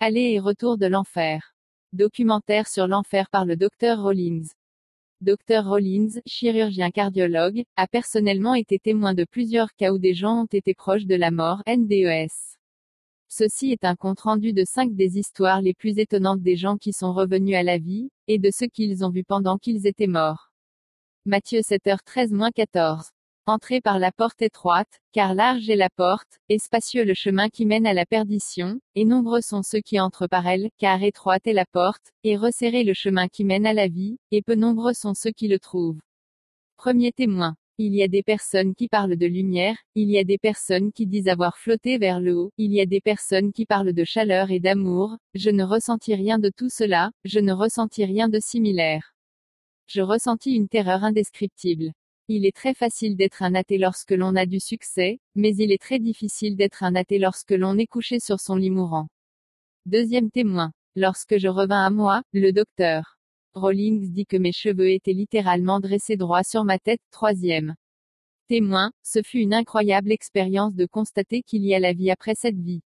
Aller et retour de l'enfer. Documentaire sur l'enfer par le Dr Rollins. Dr Rollins, chirurgien cardiologue, a personnellement été témoin de plusieurs cas où des gens ont été proches de la mort, NDES. Ceci est un compte-rendu de cinq des histoires les plus étonnantes des gens qui sont revenus à la vie, et de ce qu'ils ont vu pendant qu'ils étaient morts. Matthieu 7h13-14. Entrez par la porte étroite, car large est la porte, et spacieux le chemin qui mène à la perdition, et nombreux sont ceux qui entrent par elle, car étroite est la porte, et resserré le chemin qui mène à la vie, et peu nombreux sont ceux qui le trouvent. Premier témoin. Il y a des personnes qui parlent de lumière, il y a des personnes qui disent avoir flotté vers le haut, il y a des personnes qui parlent de chaleur et d'amour, je ne ressentis rien de tout cela, je ne ressentis rien de similaire. Je ressentis une terreur indescriptible. Il est très facile d'être un athée lorsque l'on a du succès, mais il est très difficile d'être un athée lorsque l'on est couché sur son lit mourant. Deuxième témoin. Lorsque je revins à moi, le docteur Rawlings dit que mes cheveux étaient littéralement dressés droit sur ma tête. Troisième témoin, ce fut une incroyable expérience de constater qu'il y a la vie après cette vie.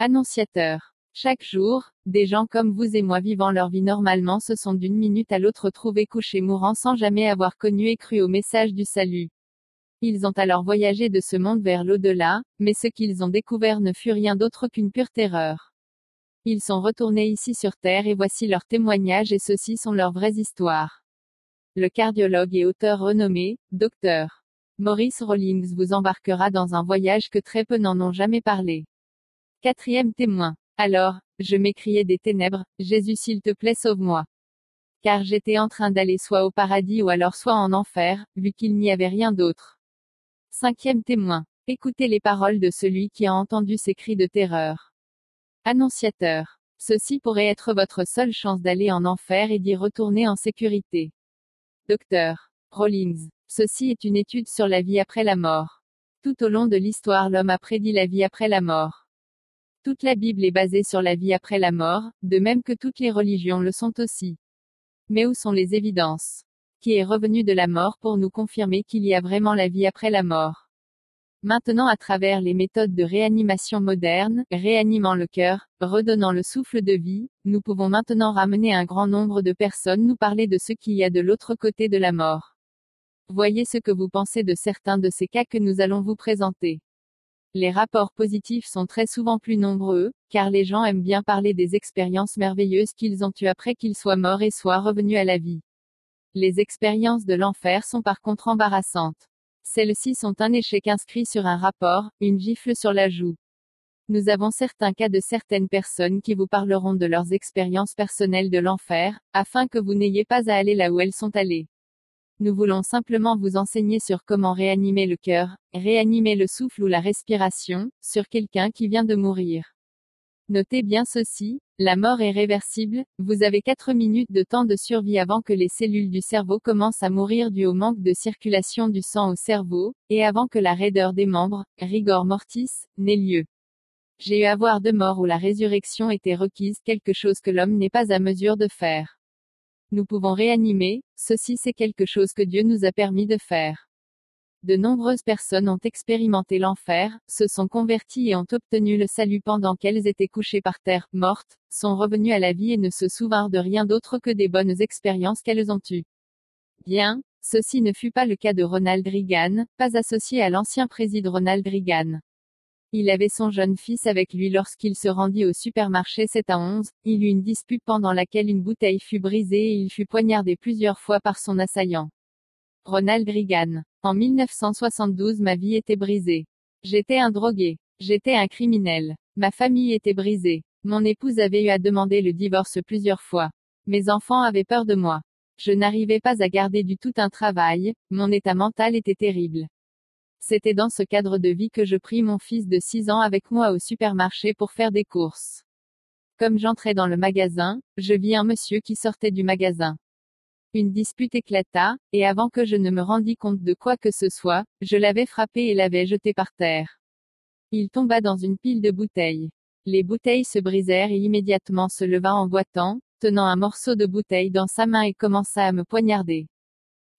Annonciateur. Chaque jour, des gens comme vous et moi vivant leur vie normalement se sont d'une minute à l'autre trouvés couchés mourants sans jamais avoir connu et cru au message du salut. Ils ont alors voyagé de ce monde vers l'au-delà, mais ce qu'ils ont découvert ne fut rien d'autre qu'une pure terreur. Ils sont retournés ici sur Terre et voici leurs témoignages et ceux-ci sont leurs vraies histoires. Le cardiologue et auteur renommé, Dr. Maurice Rawlings vous embarquera dans un voyage que très peu n'en ont jamais parlé. Quatrième témoin. Alors, je m'écriais des ténèbres, Jésus s'il te plaît sauve-moi. Car j'étais en train d'aller soit au paradis ou alors soit en enfer, vu qu'il n'y avait rien d'autre. Cinquième témoin. Écoutez les paroles de celui qui a entendu ces cris de terreur. Annonciateur. Ceci pourrait être votre seule chance d'aller en enfer et d'y retourner en sécurité. Docteur. Rollins. Ceci est une étude sur la vie après la mort. Tout au long de l'histoire l'homme a prédit la vie après la mort. Toute la Bible est basée sur la vie après la mort, de même que toutes les religions le sont aussi. Mais où sont les évidences? Qui est revenu de la mort pour nous confirmer qu'il y a vraiment la vie après la mort? Maintenant à travers les méthodes de réanimation modernes, réanimant le cœur, redonnant le souffle de vie, nous pouvons maintenant ramener un grand nombre de personnes nous parler de ce qu'il y a de l'autre côté de la mort. Voyez ce que vous pensez de certains de ces cas que nous allons vous présenter. Les rapports positifs sont très souvent plus nombreux, car les gens aiment bien parler des expériences merveilleuses qu'ils ont eues après qu'ils soient morts et soient revenus à la vie. Les expériences de l'enfer sont par contre embarrassantes. Celles-ci sont un échec inscrit sur un rapport, une gifle sur la joue. Nous avons certains cas de certaines personnes qui vous parleront de leurs expériences personnelles de l'enfer, afin que vous n'ayez pas à aller là où elles sont allées. Nous voulons simplement vous enseigner sur comment réanimer le cœur, réanimer le souffle ou la respiration, sur quelqu'un qui vient de mourir. Notez bien ceci, la mort est réversible, vous avez 4 minutes de temps de survie avant que les cellules du cerveau commencent à mourir dû au manque de circulation du sang au cerveau, et avant que la raideur des membres, rigor mortis, n'ait lieu. J'ai eu à voir de morts où la résurrection était requise, quelque chose que l'homme n'est pas à mesure de faire nous pouvons réanimer, ceci c'est quelque chose que Dieu nous a permis de faire. De nombreuses personnes ont expérimenté l'enfer, se sont converties et ont obtenu le salut pendant qu'elles étaient couchées par terre, mortes, sont revenues à la vie et ne se souvinrent de rien d'autre que des bonnes expériences qu'elles ont eues. Bien, ceci ne fut pas le cas de Ronald Reagan, pas associé à l'ancien président Ronald Reagan. Il avait son jeune fils avec lui lorsqu'il se rendit au supermarché 7 à 11. Il eut une dispute pendant laquelle une bouteille fut brisée et il fut poignardé plusieurs fois par son assaillant. Ronald Reagan. En 1972 ma vie était brisée. J'étais un drogué. J'étais un criminel. Ma famille était brisée. Mon épouse avait eu à demander le divorce plusieurs fois. Mes enfants avaient peur de moi. Je n'arrivais pas à garder du tout un travail, mon état mental était terrible. C'était dans ce cadre de vie que je pris mon fils de 6 ans avec moi au supermarché pour faire des courses. Comme j'entrais dans le magasin, je vis un monsieur qui sortait du magasin. Une dispute éclata, et avant que je ne me rendis compte de quoi que ce soit, je l'avais frappé et l'avais jeté par terre. Il tomba dans une pile de bouteilles. Les bouteilles se brisèrent et immédiatement se leva en boitant, tenant un morceau de bouteille dans sa main et commença à me poignarder.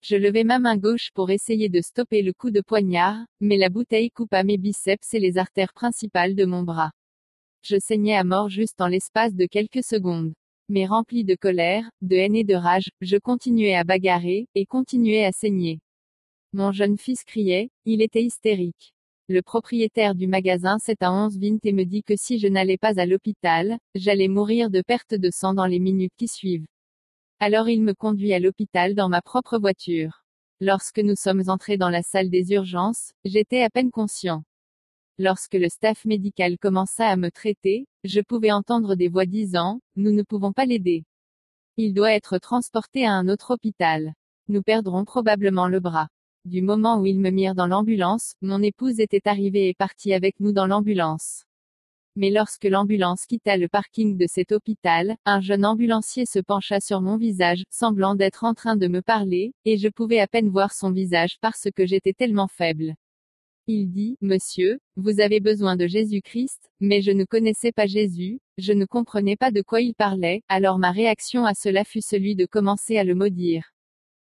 Je levai ma main gauche pour essayer de stopper le coup de poignard, mais la bouteille coupa mes biceps et les artères principales de mon bras. Je saignais à mort juste en l'espace de quelques secondes. Mais rempli de colère, de haine et de rage, je continuais à bagarrer, et continuais à saigner. Mon jeune fils criait, il était hystérique. Le propriétaire du magasin 7 à 11 vint et me dit que si je n'allais pas à l'hôpital, j'allais mourir de perte de sang dans les minutes qui suivent. Alors il me conduit à l'hôpital dans ma propre voiture. Lorsque nous sommes entrés dans la salle des urgences, j'étais à peine conscient. Lorsque le staff médical commença à me traiter, je pouvais entendre des voix disant, nous ne pouvons pas l'aider. Il doit être transporté à un autre hôpital. Nous perdrons probablement le bras. Du moment où ils me mirent dans l'ambulance, mon épouse était arrivée et partie avec nous dans l'ambulance. Mais lorsque l'ambulance quitta le parking de cet hôpital, un jeune ambulancier se pencha sur mon visage, semblant d'être en train de me parler, et je pouvais à peine voir son visage parce que j'étais tellement faible. Il dit, Monsieur, vous avez besoin de Jésus-Christ, mais je ne connaissais pas Jésus, je ne comprenais pas de quoi il parlait, alors ma réaction à cela fut celui de commencer à le maudire.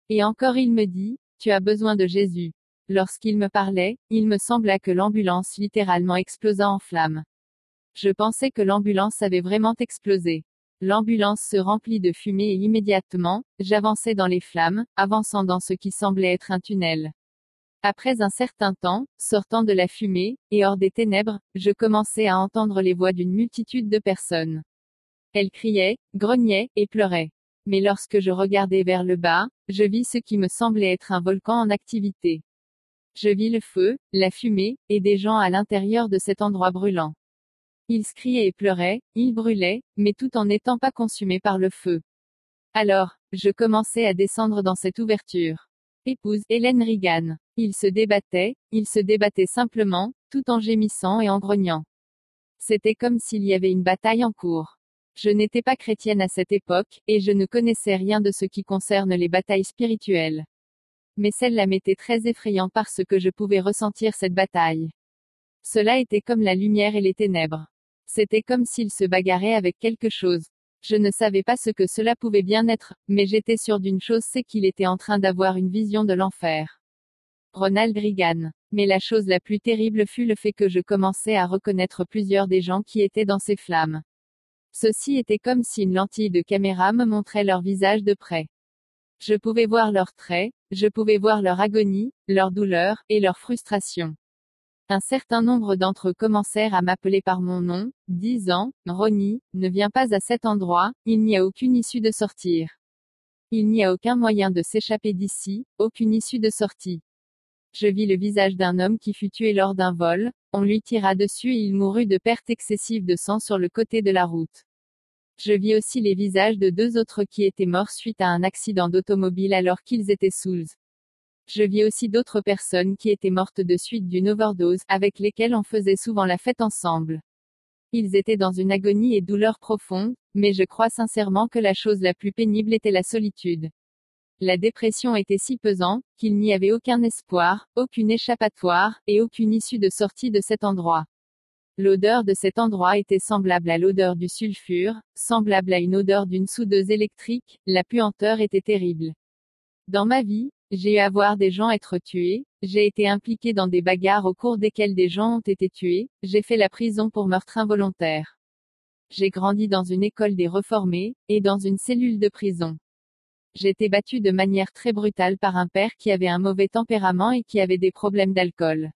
Et encore il me dit, Tu as besoin de Jésus. Lorsqu'il me parlait, il me sembla que l'ambulance littéralement explosa en flammes. Je pensais que l'ambulance avait vraiment explosé. L'ambulance se remplit de fumée et immédiatement, j'avançais dans les flammes, avançant dans ce qui semblait être un tunnel. Après un certain temps, sortant de la fumée, et hors des ténèbres, je commençais à entendre les voix d'une multitude de personnes. Elles criaient, grognaient, et pleuraient. Mais lorsque je regardais vers le bas, je vis ce qui me semblait être un volcan en activité. Je vis le feu, la fumée, et des gens à l'intérieur de cet endroit brûlant. Ils criaient et pleuraient, ils brûlaient, mais tout en n'étant pas consumés par le feu. Alors, je commençais à descendre dans cette ouverture épouse, Hélène Reagan. Il se débattait, il se débattait simplement, tout en gémissant et en grognant. C'était comme s'il y avait une bataille en cours. Je n'étais pas chrétienne à cette époque, et je ne connaissais rien de ce qui concerne les batailles spirituelles. Mais celle-là m'était très effrayant parce que je pouvais ressentir cette bataille. Cela était comme la lumière et les ténèbres. C'était comme s'il se bagarrait avec quelque chose. Je ne savais pas ce que cela pouvait bien être, mais j'étais sûr d'une chose c'est qu'il était en train d'avoir une vision de l'enfer. Ronald Reagan. Mais la chose la plus terrible fut le fait que je commençais à reconnaître plusieurs des gens qui étaient dans ces flammes. Ceci était comme si une lentille de caméra me montrait leur visage de près. Je pouvais voir leurs traits, je pouvais voir leur agonie, leur douleur, et leur frustration. Un certain nombre d'entre eux commencèrent à m'appeler par mon nom, disant, Ronnie, ne viens pas à cet endroit, il n'y a aucune issue de sortir. Il n'y a aucun moyen de s'échapper d'ici, aucune issue de sortie. Je vis le visage d'un homme qui fut tué lors d'un vol, on lui tira dessus et il mourut de perte excessive de sang sur le côté de la route. Je vis aussi les visages de deux autres qui étaient morts suite à un accident d'automobile alors qu'ils étaient sous. Je vis aussi d'autres personnes qui étaient mortes de suite d'une overdose, avec lesquelles on faisait souvent la fête ensemble. Ils étaient dans une agonie et douleur profonde, mais je crois sincèrement que la chose la plus pénible était la solitude. La dépression était si pesante, qu'il n'y avait aucun espoir, aucune échappatoire, et aucune issue de sortie de cet endroit. L'odeur de cet endroit était semblable à l'odeur du sulfure, semblable à une odeur d'une soudeuse électrique, la puanteur était terrible. Dans ma vie, j'ai eu à voir des gens être tués, j'ai été impliqué dans des bagarres au cours desquelles des gens ont été tués, j'ai fait la prison pour meurtre involontaire. J'ai grandi dans une école des reformés, et dans une cellule de prison. J'étais battu de manière très brutale par un père qui avait un mauvais tempérament et qui avait des problèmes d'alcool.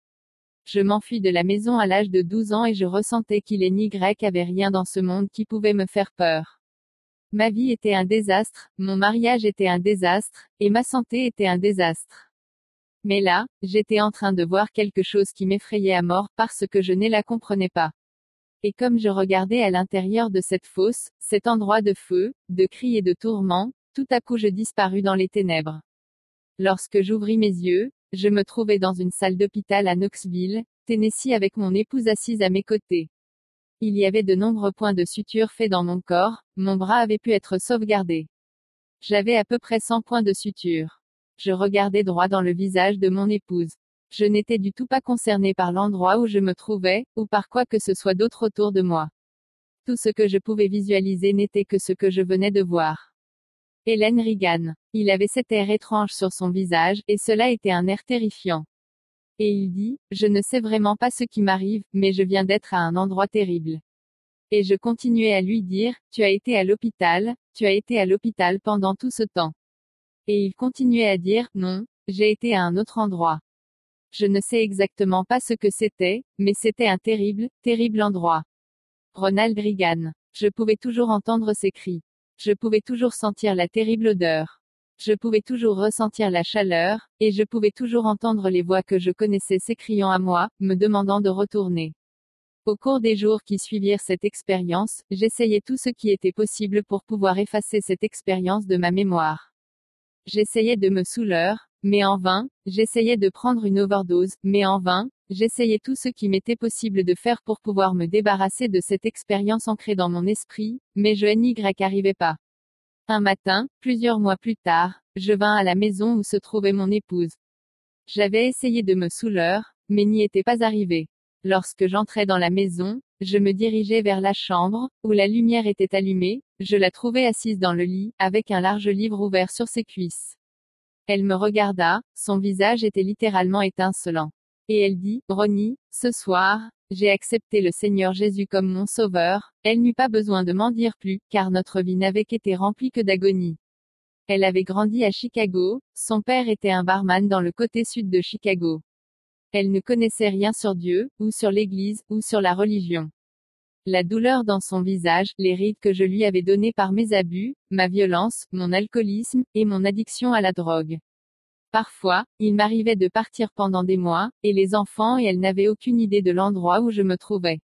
Je m'enfuis de la maison à l'âge de 12 ans et je ressentais qu'il ni grec avait rien dans ce monde qui pouvait me faire peur. Ma vie était un désastre, mon mariage était un désastre, et ma santé était un désastre. Mais là, j'étais en train de voir quelque chose qui m'effrayait à mort parce que je ne la comprenais pas. Et comme je regardais à l'intérieur de cette fosse, cet endroit de feu, de cris et de tourments, tout à coup je disparus dans les ténèbres. Lorsque j'ouvris mes yeux, je me trouvais dans une salle d'hôpital à Knoxville, Tennessee avec mon épouse assise à mes côtés. Il y avait de nombreux points de suture faits dans mon corps, mon bras avait pu être sauvegardé. J'avais à peu près 100 points de suture. Je regardais droit dans le visage de mon épouse. Je n'étais du tout pas concerné par l'endroit où je me trouvais, ou par quoi que ce soit d'autre autour de moi. Tout ce que je pouvais visualiser n'était que ce que je venais de voir. Hélène Reagan. Il avait cet air étrange sur son visage, et cela était un air terrifiant. Et il dit, Je ne sais vraiment pas ce qui m'arrive, mais je viens d'être à un endroit terrible. Et je continuais à lui dire, tu as été à l'hôpital, tu as été à l'hôpital pendant tout ce temps. Et il continuait à dire, non, j'ai été à un autre endroit. Je ne sais exactement pas ce que c'était, mais c'était un terrible, terrible endroit. Ronald Reagan. Je pouvais toujours entendre ses cris. Je pouvais toujours sentir la terrible odeur. Je pouvais toujours ressentir la chaleur, et je pouvais toujours entendre les voix que je connaissais s'écriant à moi, me demandant de retourner. Au cours des jours qui suivirent cette expérience, j'essayais tout ce qui était possible pour pouvoir effacer cette expérience de ma mémoire. J'essayais de me souleur, mais en vain, j'essayais de prendre une overdose, mais en vain, j'essayais tout ce qui m'était possible de faire pour pouvoir me débarrasser de cette expérience ancrée dans mon esprit, mais je n'y arrivais pas. Un matin, plusieurs mois plus tard, je vins à la maison où se trouvait mon épouse. J'avais essayé de me souleur, mais n'y étais pas arrivé. Lorsque j'entrais dans la maison, je me dirigeais vers la chambre, où la lumière était allumée, je la trouvais assise dans le lit, avec un large livre ouvert sur ses cuisses. Elle me regarda, son visage était littéralement étincelant. Et elle dit, Ronnie, ce soir, j'ai accepté le Seigneur Jésus comme mon sauveur, elle n'eut pas besoin de m'en dire plus, car notre vie n'avait été remplie que d'agonie. Elle avait grandi à Chicago, son père était un barman dans le côté sud de Chicago. Elle ne connaissait rien sur Dieu, ou sur l'Église, ou sur la religion. La douleur dans son visage, les rides que je lui avais données par mes abus, ma violence, mon alcoolisme, et mon addiction à la drogue. Parfois, il m'arrivait de partir pendant des mois, et les enfants et elle n'avaient aucune idée de l'endroit où je me trouvais.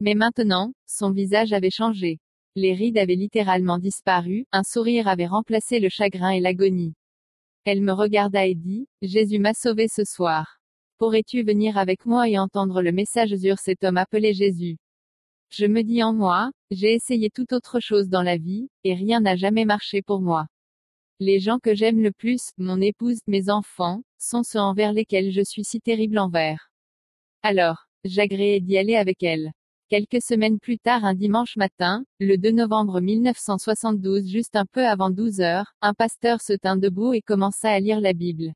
Mais maintenant, son visage avait changé. Les rides avaient littéralement disparu, un sourire avait remplacé le chagrin et l'agonie. Elle me regarda et dit, Jésus m'a sauvé ce soir. Pourrais-tu venir avec moi et entendre le message sur cet homme appelé Jésus? Je me dis en moi, j'ai essayé tout autre chose dans la vie, et rien n'a jamais marché pour moi. Les gens que j'aime le plus, mon épouse, mes enfants, sont ceux envers lesquels je suis si terrible envers. Alors, j'agréais d'y aller avec elle. Quelques semaines plus tard un dimanche matin, le 2 novembre 1972 juste un peu avant 12 heures, un pasteur se tint debout et commença à lire la Bible.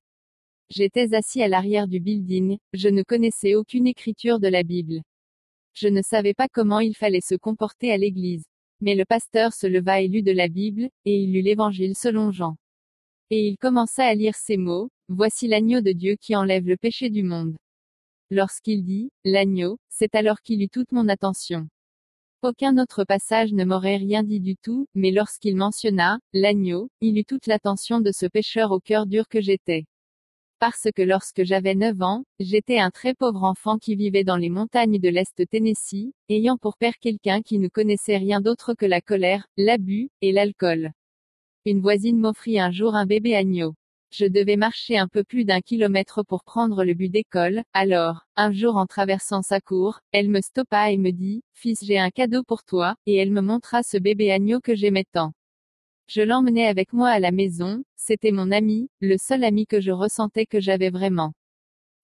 J'étais assis à l'arrière du building, je ne connaissais aucune écriture de la Bible. Je ne savais pas comment il fallait se comporter à l'église. Mais le pasteur se leva et lut de la Bible, et il lut l'évangile selon Jean. Et il commença à lire ces mots, Voici l'agneau de Dieu qui enlève le péché du monde. Lorsqu'il dit, l'agneau, c'est alors qu'il eut toute mon attention. Aucun autre passage ne m'aurait rien dit du tout, mais lorsqu'il mentionna, l'agneau, il eut toute l'attention de ce pécheur au cœur dur que j'étais parce que lorsque j'avais 9 ans, j'étais un très pauvre enfant qui vivait dans les montagnes de l'Est Tennessee, ayant pour père quelqu'un qui ne connaissait rien d'autre que la colère, l'abus, et l'alcool. Une voisine m'offrit un jour un bébé agneau. Je devais marcher un peu plus d'un kilomètre pour prendre le but d'école, alors, un jour en traversant sa cour, elle me stoppa et me dit, Fils j'ai un cadeau pour toi, et elle me montra ce bébé agneau que j'aimais tant. Je l'emmenais avec moi à la maison, c'était mon ami, le seul ami que je ressentais que j'avais vraiment.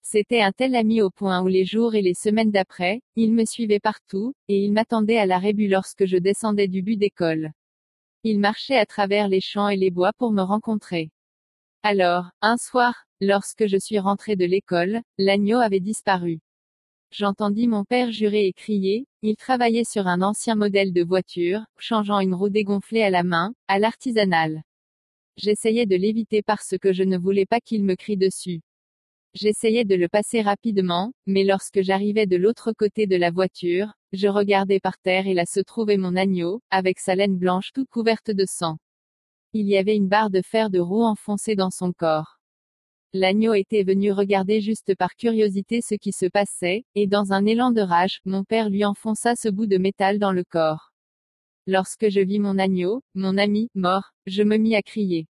C'était un tel ami au point où les jours et les semaines d'après, il me suivait partout, et il m'attendait à la rébue lorsque je descendais du but d'école. Il marchait à travers les champs et les bois pour me rencontrer. Alors, un soir, lorsque je suis rentré de l'école, l'agneau avait disparu. J'entendis mon père jurer et crier, il travaillait sur un ancien modèle de voiture, changeant une roue dégonflée à la main, à l'artisanal. J'essayais de l'éviter parce que je ne voulais pas qu'il me crie dessus. J'essayais de le passer rapidement, mais lorsque j'arrivais de l'autre côté de la voiture, je regardais par terre et là se trouvait mon agneau, avec sa laine blanche toute couverte de sang. Il y avait une barre de fer de roue enfoncée dans son corps. L'agneau était venu regarder juste par curiosité ce qui se passait, et dans un élan de rage, mon père lui enfonça ce bout de métal dans le corps. Lorsque je vis mon agneau, mon ami, mort, je me mis à crier.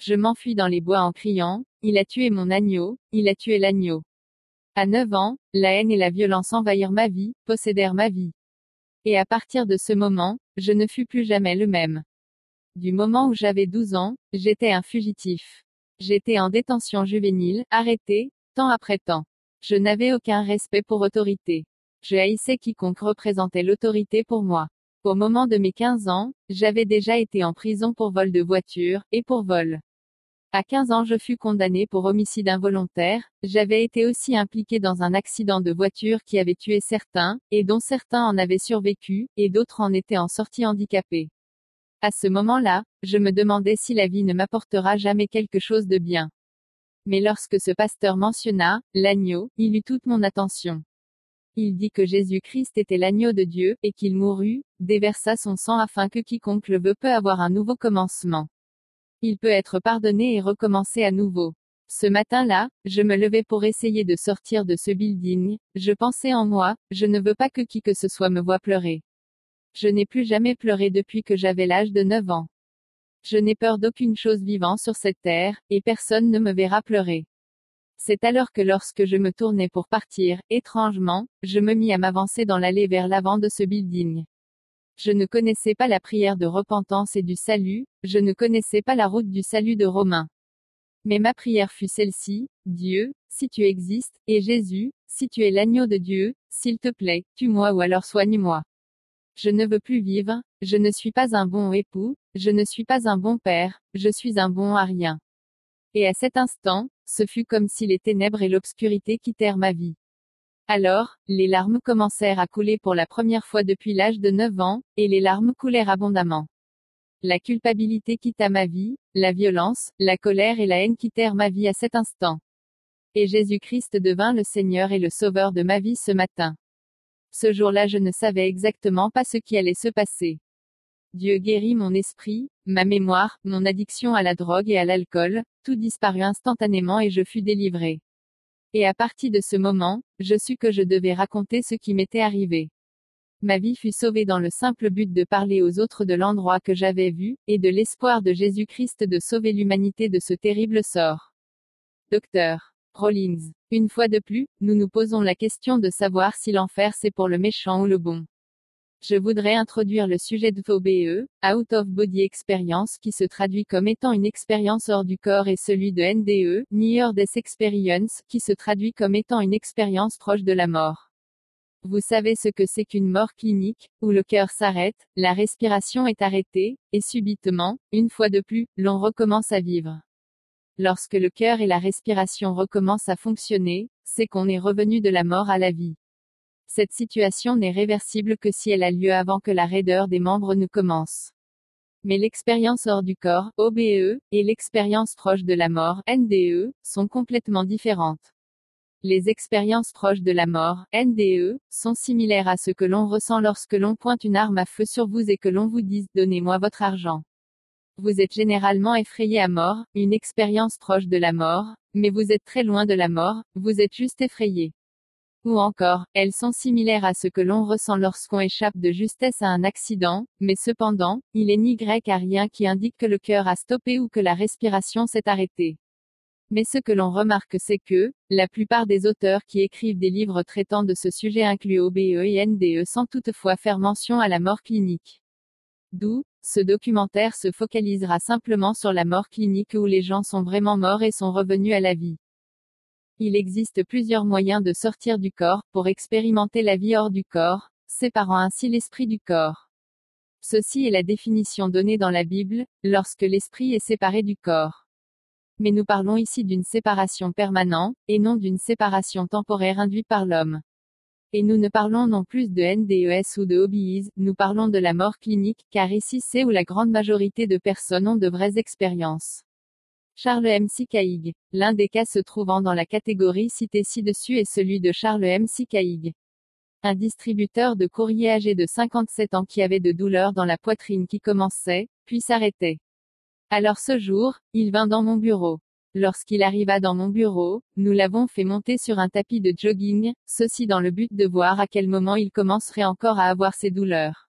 Je m'enfuis dans les bois en criant, il a tué mon agneau, il a tué l'agneau. À 9 ans, la haine et la violence envahirent ma vie, possédèrent ma vie. Et à partir de ce moment, je ne fus plus jamais le même. Du moment où j'avais 12 ans, j'étais un fugitif. J'étais en détention juvénile, arrêté, temps après temps. Je n'avais aucun respect pour autorité. Je haïssais quiconque représentait l'autorité pour moi. Au moment de mes 15 ans, j'avais déjà été en prison pour vol de voiture, et pour vol. À 15 ans je fus condamné pour homicide involontaire, j'avais été aussi impliqué dans un accident de voiture qui avait tué certains, et dont certains en avaient survécu, et d'autres en étaient en sortis handicapés. À ce moment-là, je me demandais si la vie ne m'apportera jamais quelque chose de bien. Mais lorsque ce pasteur mentionna, l'agneau, il eut toute mon attention. Il dit que Jésus-Christ était l'agneau de Dieu, et qu'il mourut, déversa son sang afin que quiconque le veut peut avoir un nouveau commencement. Il peut être pardonné et recommencer à nouveau. Ce matin-là, je me levais pour essayer de sortir de ce building, je pensais en moi, je ne veux pas que qui que ce soit me voie pleurer. Je n'ai plus jamais pleuré depuis que j'avais l'âge de 9 ans. Je n'ai peur d'aucune chose vivant sur cette terre, et personne ne me verra pleurer. C'est alors que lorsque je me tournais pour partir, étrangement, je me mis à m'avancer dans l'allée vers l'avant de ce building. Je ne connaissais pas la prière de repentance et du salut, je ne connaissais pas la route du salut de Romain. Mais ma prière fut celle-ci, Dieu, si tu existes, et Jésus, si tu es l'agneau de Dieu, s'il te plaît, tue-moi ou alors soigne-moi. Je ne veux plus vivre, je ne suis pas un bon époux, je ne suis pas un bon père, je suis un bon à rien. Et à cet instant, ce fut comme si les ténèbres et l'obscurité quittèrent ma vie. Alors, les larmes commencèrent à couler pour la première fois depuis l'âge de 9 ans, et les larmes coulèrent abondamment. La culpabilité quitta ma vie, la violence, la colère et la haine quittèrent ma vie à cet instant. Et Jésus-Christ devint le Seigneur et le Sauveur de ma vie ce matin. Ce jour-là je ne savais exactement pas ce qui allait se passer. Dieu guérit mon esprit, ma mémoire, mon addiction à la drogue et à l'alcool, tout disparut instantanément et je fus délivré. Et à partir de ce moment, je sus que je devais raconter ce qui m'était arrivé. Ma vie fut sauvée dans le simple but de parler aux autres de l'endroit que j'avais vu, et de l'espoir de Jésus-Christ de sauver l'humanité de ce terrible sort. Docteur Rollins. Une fois de plus, nous nous posons la question de savoir si l'enfer c'est pour le méchant ou le bon. Je voudrais introduire le sujet de VOBE, Out of Body Experience qui se traduit comme étant une expérience hors du corps et celui de NDE, Near Death Experience, qui se traduit comme étant une expérience proche de la mort. Vous savez ce que c'est qu'une mort clinique, où le cœur s'arrête, la respiration est arrêtée, et subitement, une fois de plus, l'on recommence à vivre. Lorsque le cœur et la respiration recommencent à fonctionner, c'est qu'on est revenu de la mort à la vie. Cette situation n'est réversible que si elle a lieu avant que la raideur des membres ne commence. Mais l'expérience hors du corps, OBE, et l'expérience proche de la mort, NDE, sont complètement différentes. Les expériences proches de la mort, NDE, sont similaires à ce que l'on ressent lorsque l'on pointe une arme à feu sur vous et que l'on vous dise Donnez-moi votre argent. Vous êtes généralement effrayé à mort, une expérience proche de la mort, mais vous êtes très loin de la mort, vous êtes juste effrayé. Ou encore, elles sont similaires à ce que l'on ressent lorsqu'on échappe de justesse à un accident, mais cependant, il est ni grec à rien qui indique que le cœur a stoppé ou que la respiration s'est arrêtée. Mais ce que l'on remarque c'est que, la plupart des auteurs qui écrivent des livres traitant de ce sujet incluent OBE et NDE sans toutefois faire mention à la mort clinique. D'où, ce documentaire se focalisera simplement sur la mort clinique où les gens sont vraiment morts et sont revenus à la vie. Il existe plusieurs moyens de sortir du corps, pour expérimenter la vie hors du corps, séparant ainsi l'esprit du corps. Ceci est la définition donnée dans la Bible, lorsque l'esprit est séparé du corps. Mais nous parlons ici d'une séparation permanente, et non d'une séparation temporaire induite par l'homme. Et nous ne parlons non plus de NDES ou de OBIs, nous parlons de la mort clinique, car ici c'est où la grande majorité de personnes ont de vraies expériences. Charles M. Caïg. L'un des cas se trouvant dans la catégorie citée ci-dessus est celui de Charles M. Caïg. Un distributeur de courrier âgé de 57 ans qui avait de douleurs dans la poitrine qui commençait, puis s'arrêtait. Alors ce jour, il vint dans mon bureau. Lorsqu'il arriva dans mon bureau, nous l'avons fait monter sur un tapis de jogging, ceci dans le but de voir à quel moment il commencerait encore à avoir ses douleurs.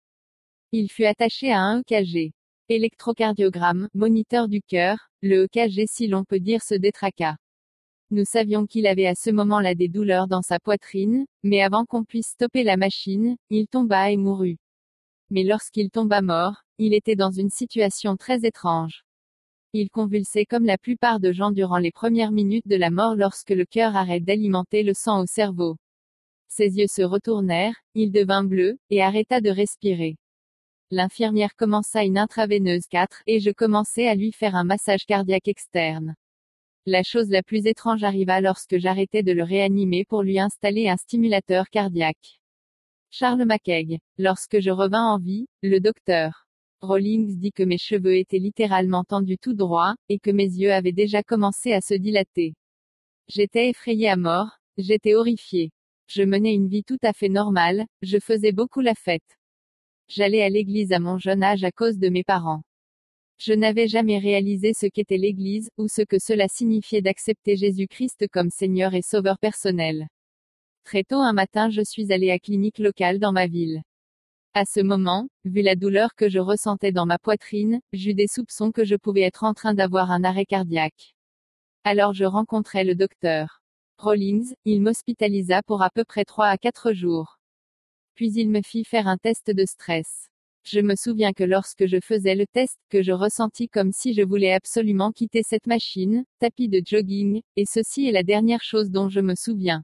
Il fut attaché à un EKG. Électrocardiogramme, moniteur du cœur, le EKG si l'on peut dire se détraqua. Nous savions qu'il avait à ce moment-là des douleurs dans sa poitrine, mais avant qu'on puisse stopper la machine, il tomba et mourut. Mais lorsqu'il tomba mort, il était dans une situation très étrange. Il convulsait comme la plupart de gens durant les premières minutes de la mort lorsque le cœur arrête d'alimenter le sang au cerveau. Ses yeux se retournèrent, il devint bleu, et arrêta de respirer. L'infirmière commença une intraveineuse 4, et je commençai à lui faire un massage cardiaque externe. La chose la plus étrange arriva lorsque j'arrêtai de le réanimer pour lui installer un stimulateur cardiaque. Charles Mackeg. Lorsque je revins en vie, le docteur Rawlings dit que mes cheveux étaient littéralement tendus tout droit, et que mes yeux avaient déjà commencé à se dilater. J'étais effrayé à mort, j'étais horrifié. Je menais une vie tout à fait normale, je faisais beaucoup la fête. J'allais à l'église à mon jeune âge à cause de mes parents. Je n'avais jamais réalisé ce qu'était l'Église, ou ce que cela signifiait d'accepter Jésus-Christ comme Seigneur et Sauveur personnel. Très tôt un matin je suis allé à clinique locale dans ma ville. À ce moment, vu la douleur que je ressentais dans ma poitrine, j'eus des soupçons que je pouvais être en train d'avoir un arrêt cardiaque. Alors je rencontrai le docteur Rollins, il m'hospitalisa pour à peu près 3 à 4 jours. Puis il me fit faire un test de stress. Je me souviens que lorsque je faisais le test, que je ressentis comme si je voulais absolument quitter cette machine, tapis de jogging, et ceci est la dernière chose dont je me souviens.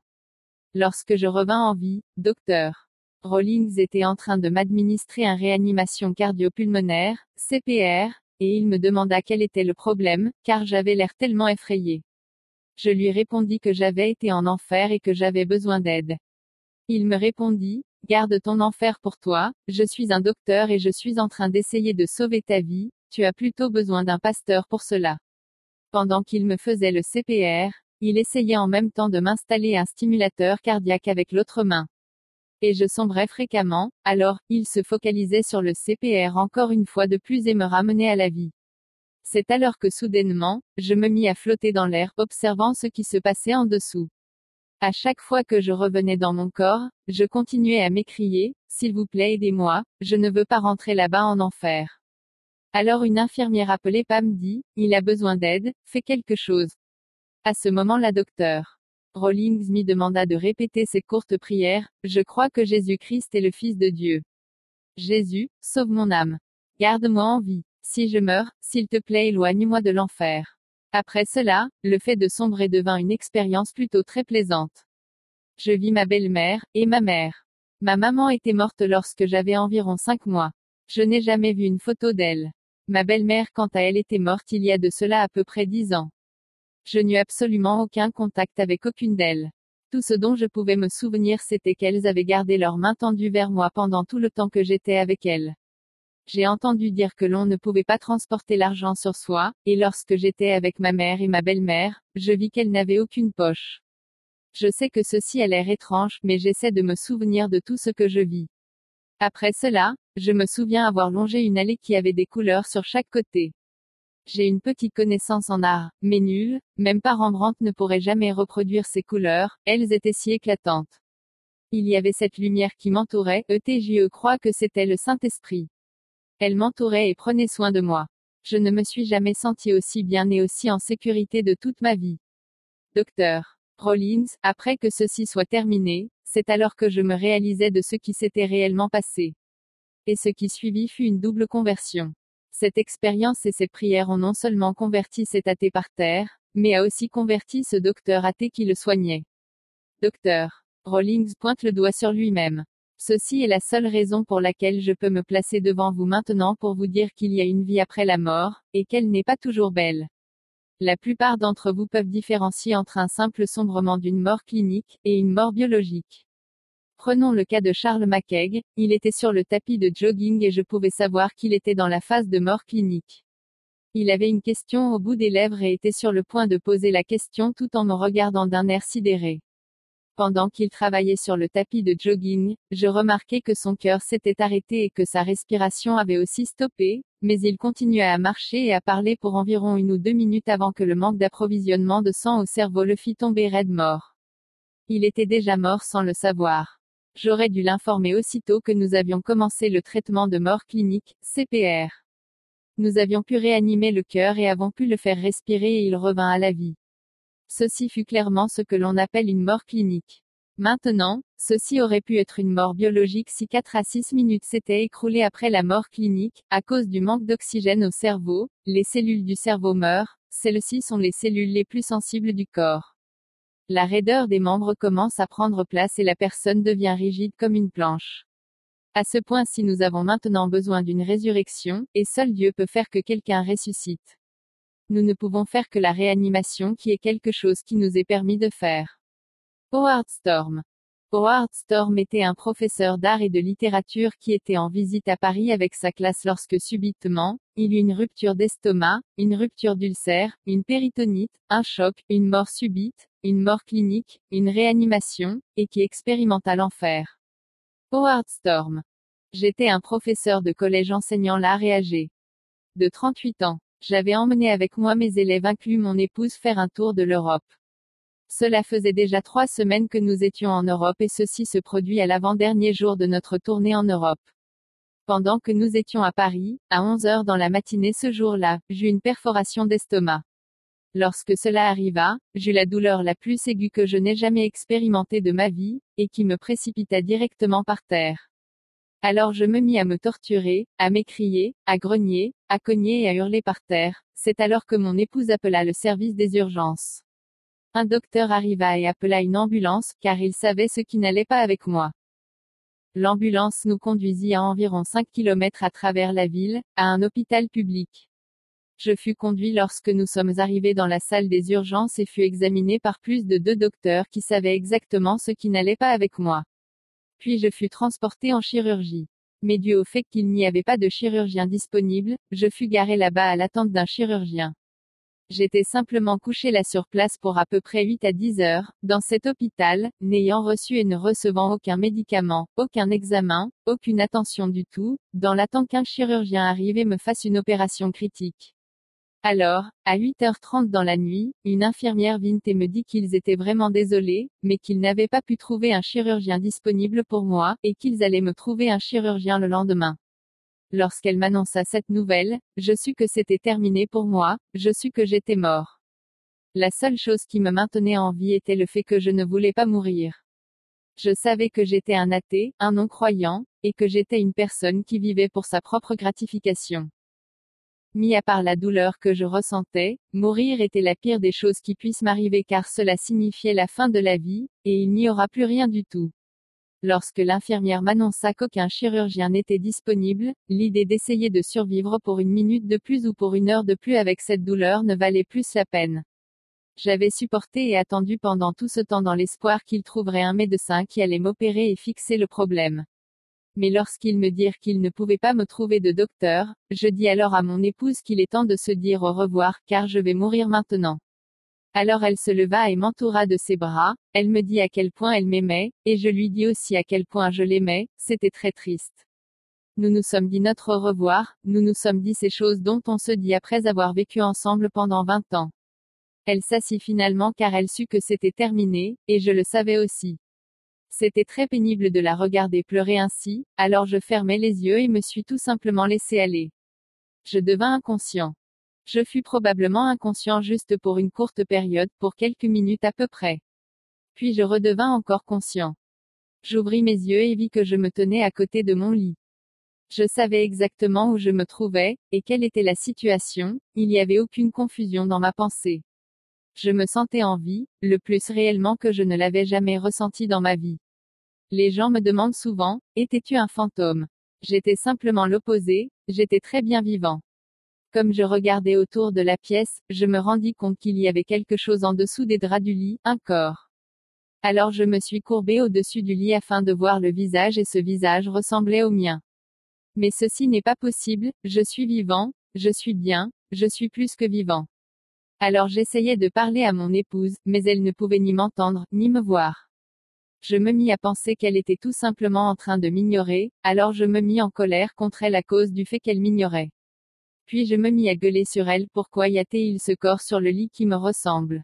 Lorsque je revins en vie, docteur Rawlings était en train de m'administrer un réanimation cardio-pulmonaire, CPR, et il me demanda quel était le problème, car j'avais l'air tellement effrayé. Je lui répondis que j'avais été en enfer et que j'avais besoin d'aide. Il me répondit, Garde ton enfer pour toi, je suis un docteur et je suis en train d'essayer de sauver ta vie, tu as plutôt besoin d'un pasteur pour cela. Pendant qu'il me faisait le CPR, il essayait en même temps de m'installer un stimulateur cardiaque avec l'autre main. Et je sombrais fréquemment, alors, il se focalisait sur le CPR encore une fois de plus et me ramenait à la vie. C'est alors que soudainement, je me mis à flotter dans l'air, observant ce qui se passait en dessous. À chaque fois que je revenais dans mon corps, je continuais à m'écrier, S'il vous plaît aidez-moi, je ne veux pas rentrer là-bas en enfer. Alors une infirmière appelée Pam dit, Il a besoin d'aide, fais quelque chose. À ce moment la docteur Rawlings m'y demanda de répéter ces courtes prières, Je crois que Jésus-Christ est le Fils de Dieu. Jésus, sauve mon âme. Garde-moi en vie. Si je meurs, s'il te plaît éloigne-moi de l'enfer. Après cela, le fait de sombrer devint une expérience plutôt très plaisante. Je vis ma belle-mère, et ma mère. Ma maman était morte lorsque j'avais environ cinq mois. Je n'ai jamais vu une photo d'elle. Ma belle-mère quant à elle était morte il y a de cela à peu près dix ans. Je n'eus absolument aucun contact avec aucune d'elles. Tout ce dont je pouvais me souvenir c'était qu'elles avaient gardé leurs mains tendues vers moi pendant tout le temps que j'étais avec elles. J'ai entendu dire que l'on ne pouvait pas transporter l'argent sur soi, et lorsque j'étais avec ma mère et ma belle-mère, je vis qu'elles n'avaient aucune poche. Je sais que ceci a l'air étrange, mais j'essaie de me souvenir de tout ce que je vis. Après cela, je me souviens avoir longé une allée qui avait des couleurs sur chaque côté. J'ai une petite connaissance en art, mais nulle, même pas Rembrandt ne pourrait jamais reproduire ces couleurs, elles étaient si éclatantes. Il y avait cette lumière qui m'entourait, ETJE croit que c'était le Saint-Esprit. Elle m'entourait et prenait soin de moi. Je ne me suis jamais senti aussi bien et aussi en sécurité de toute ma vie. Docteur Rollins, après que ceci soit terminé, c'est alors que je me réalisais de ce qui s'était réellement passé. Et ce qui suivit fut une double conversion. Cette expérience et ces prières ont non seulement converti cet athée par terre, mais a aussi converti ce docteur athée qui le soignait. Docteur Rollins pointe le doigt sur lui-même. Ceci est la seule raison pour laquelle je peux me placer devant vous maintenant pour vous dire qu'il y a une vie après la mort, et qu'elle n'est pas toujours belle. La plupart d'entre vous peuvent différencier entre un simple sombrement d'une mort clinique, et une mort biologique. Prenons le cas de Charles Mackeg, il était sur le tapis de jogging et je pouvais savoir qu'il était dans la phase de mort clinique. Il avait une question au bout des lèvres et était sur le point de poser la question tout en me regardant d'un air sidéré. Pendant qu'il travaillait sur le tapis de jogging, je remarquai que son cœur s'était arrêté et que sa respiration avait aussi stoppé, mais il continuait à marcher et à parler pour environ une ou deux minutes avant que le manque d'approvisionnement de sang au cerveau le fit tomber raide mort. Il était déjà mort sans le savoir. J'aurais dû l'informer aussitôt que nous avions commencé le traitement de mort clinique, CPR. Nous avions pu réanimer le cœur et avons pu le faire respirer et il revint à la vie. Ceci fut clairement ce que l'on appelle une mort clinique. Maintenant, ceci aurait pu être une mort biologique si 4 à 6 minutes s'étaient écroulées après la mort clinique, à cause du manque d'oxygène au cerveau, les cellules du cerveau meurent, celles-ci sont les cellules les plus sensibles du corps. La raideur des membres commence à prendre place et la personne devient rigide comme une planche. À ce point si nous avons maintenant besoin d'une résurrection, et seul Dieu peut faire que quelqu'un ressuscite. Nous ne pouvons faire que la réanimation qui est quelque chose qui nous est permis de faire. Howard Storm. Howard Storm était un professeur d'art et de littérature qui était en visite à Paris avec sa classe lorsque subitement, il eut une rupture d'estomac, une rupture d'ulcère, une péritonite, un choc, une mort subite, une mort clinique, une réanimation, et qui expérimenta l'enfer. Howard Storm. J'étais un professeur de collège enseignant l'art et âgé. De 38 ans. J'avais emmené avec moi mes élèves inclus mon épouse faire un tour de l'Europe. Cela faisait déjà trois semaines que nous étions en Europe et ceci se produit à l'avant-dernier jour de notre tournée en Europe. Pendant que nous étions à Paris, à 11 heures dans la matinée ce jour-là, j'eus une perforation d'estomac. Lorsque cela arriva, j'eus la douleur la plus aiguë que je n'ai jamais expérimentée de ma vie, et qui me précipita directement par terre. Alors je me mis à me torturer, à m'écrier, à grogner, à cogner et à hurler par terre. C'est alors que mon épouse appela le service des urgences. Un docteur arriva et appela une ambulance, car il savait ce qui n'allait pas avec moi. L'ambulance nous conduisit à environ 5 km à travers la ville, à un hôpital public. Je fus conduit lorsque nous sommes arrivés dans la salle des urgences et fus examiné par plus de deux docteurs qui savaient exactement ce qui n'allait pas avec moi. Puis je fus transporté en chirurgie. Mais dû au fait qu'il n'y avait pas de chirurgien disponible, je fus garé là-bas à l'attente d'un chirurgien. J'étais simplement couché là sur place pour à peu près 8 à 10 heures, dans cet hôpital, n'ayant reçu et ne recevant aucun médicament, aucun examen, aucune attention du tout, dans l'attente qu'un chirurgien arrive et me fasse une opération critique. Alors, à 8h30 dans la nuit, une infirmière vint et me dit qu'ils étaient vraiment désolés, mais qu'ils n'avaient pas pu trouver un chirurgien disponible pour moi, et qu'ils allaient me trouver un chirurgien le lendemain. Lorsqu'elle m'annonça cette nouvelle, je sus que c'était terminé pour moi, je sus que j'étais mort. La seule chose qui me maintenait en vie était le fait que je ne voulais pas mourir. Je savais que j'étais un athée, un non-croyant, et que j'étais une personne qui vivait pour sa propre gratification. Mis à part la douleur que je ressentais, mourir était la pire des choses qui puissent m'arriver car cela signifiait la fin de la vie, et il n'y aura plus rien du tout. Lorsque l'infirmière m'annonça qu'aucun chirurgien n'était disponible, l'idée d'essayer de survivre pour une minute de plus ou pour une heure de plus avec cette douleur ne valait plus la peine. J'avais supporté et attendu pendant tout ce temps dans l'espoir qu'il trouverait un médecin qui allait m'opérer et fixer le problème mais lorsqu'ils me dirent qu'ils ne pouvaient pas me trouver de docteur, je dis alors à mon épouse qu'il est temps de se dire au revoir car je vais mourir maintenant. Alors elle se leva et m'entoura de ses bras, elle me dit à quel point elle m'aimait, et je lui dis aussi à quel point je l'aimais, c'était très triste. Nous nous sommes dit notre au revoir, nous nous sommes dit ces choses dont on se dit après avoir vécu ensemble pendant 20 ans. Elle s'assit finalement car elle sut que c'était terminé, et je le savais aussi. C'était très pénible de la regarder pleurer ainsi, alors je fermai les yeux et me suis tout simplement laissé aller. Je devins inconscient. Je fus probablement inconscient juste pour une courte période, pour quelques minutes à peu près. Puis je redevins encore conscient. J'ouvris mes yeux et vis que je me tenais à côté de mon lit. Je savais exactement où je me trouvais, et quelle était la situation, il n'y avait aucune confusion dans ma pensée. Je me sentais en vie, le plus réellement que je ne l'avais jamais ressenti dans ma vie. Les gens me demandent souvent, étais-tu un fantôme? J'étais simplement l'opposé, j'étais très bien vivant. Comme je regardais autour de la pièce, je me rendis compte qu'il y avait quelque chose en dessous des draps du lit, un corps. Alors je me suis courbé au-dessus du lit afin de voir le visage et ce visage ressemblait au mien. Mais ceci n'est pas possible, je suis vivant, je suis bien, je suis plus que vivant. Alors j'essayais de parler à mon épouse, mais elle ne pouvait ni m'entendre, ni me voir. Je me mis à penser qu'elle était tout simplement en train de m'ignorer, alors je me mis en colère contre elle à cause du fait qu'elle m'ignorait. Puis je me mis à gueuler sur elle pourquoi y a-t-il ce corps sur le lit qui me ressemble?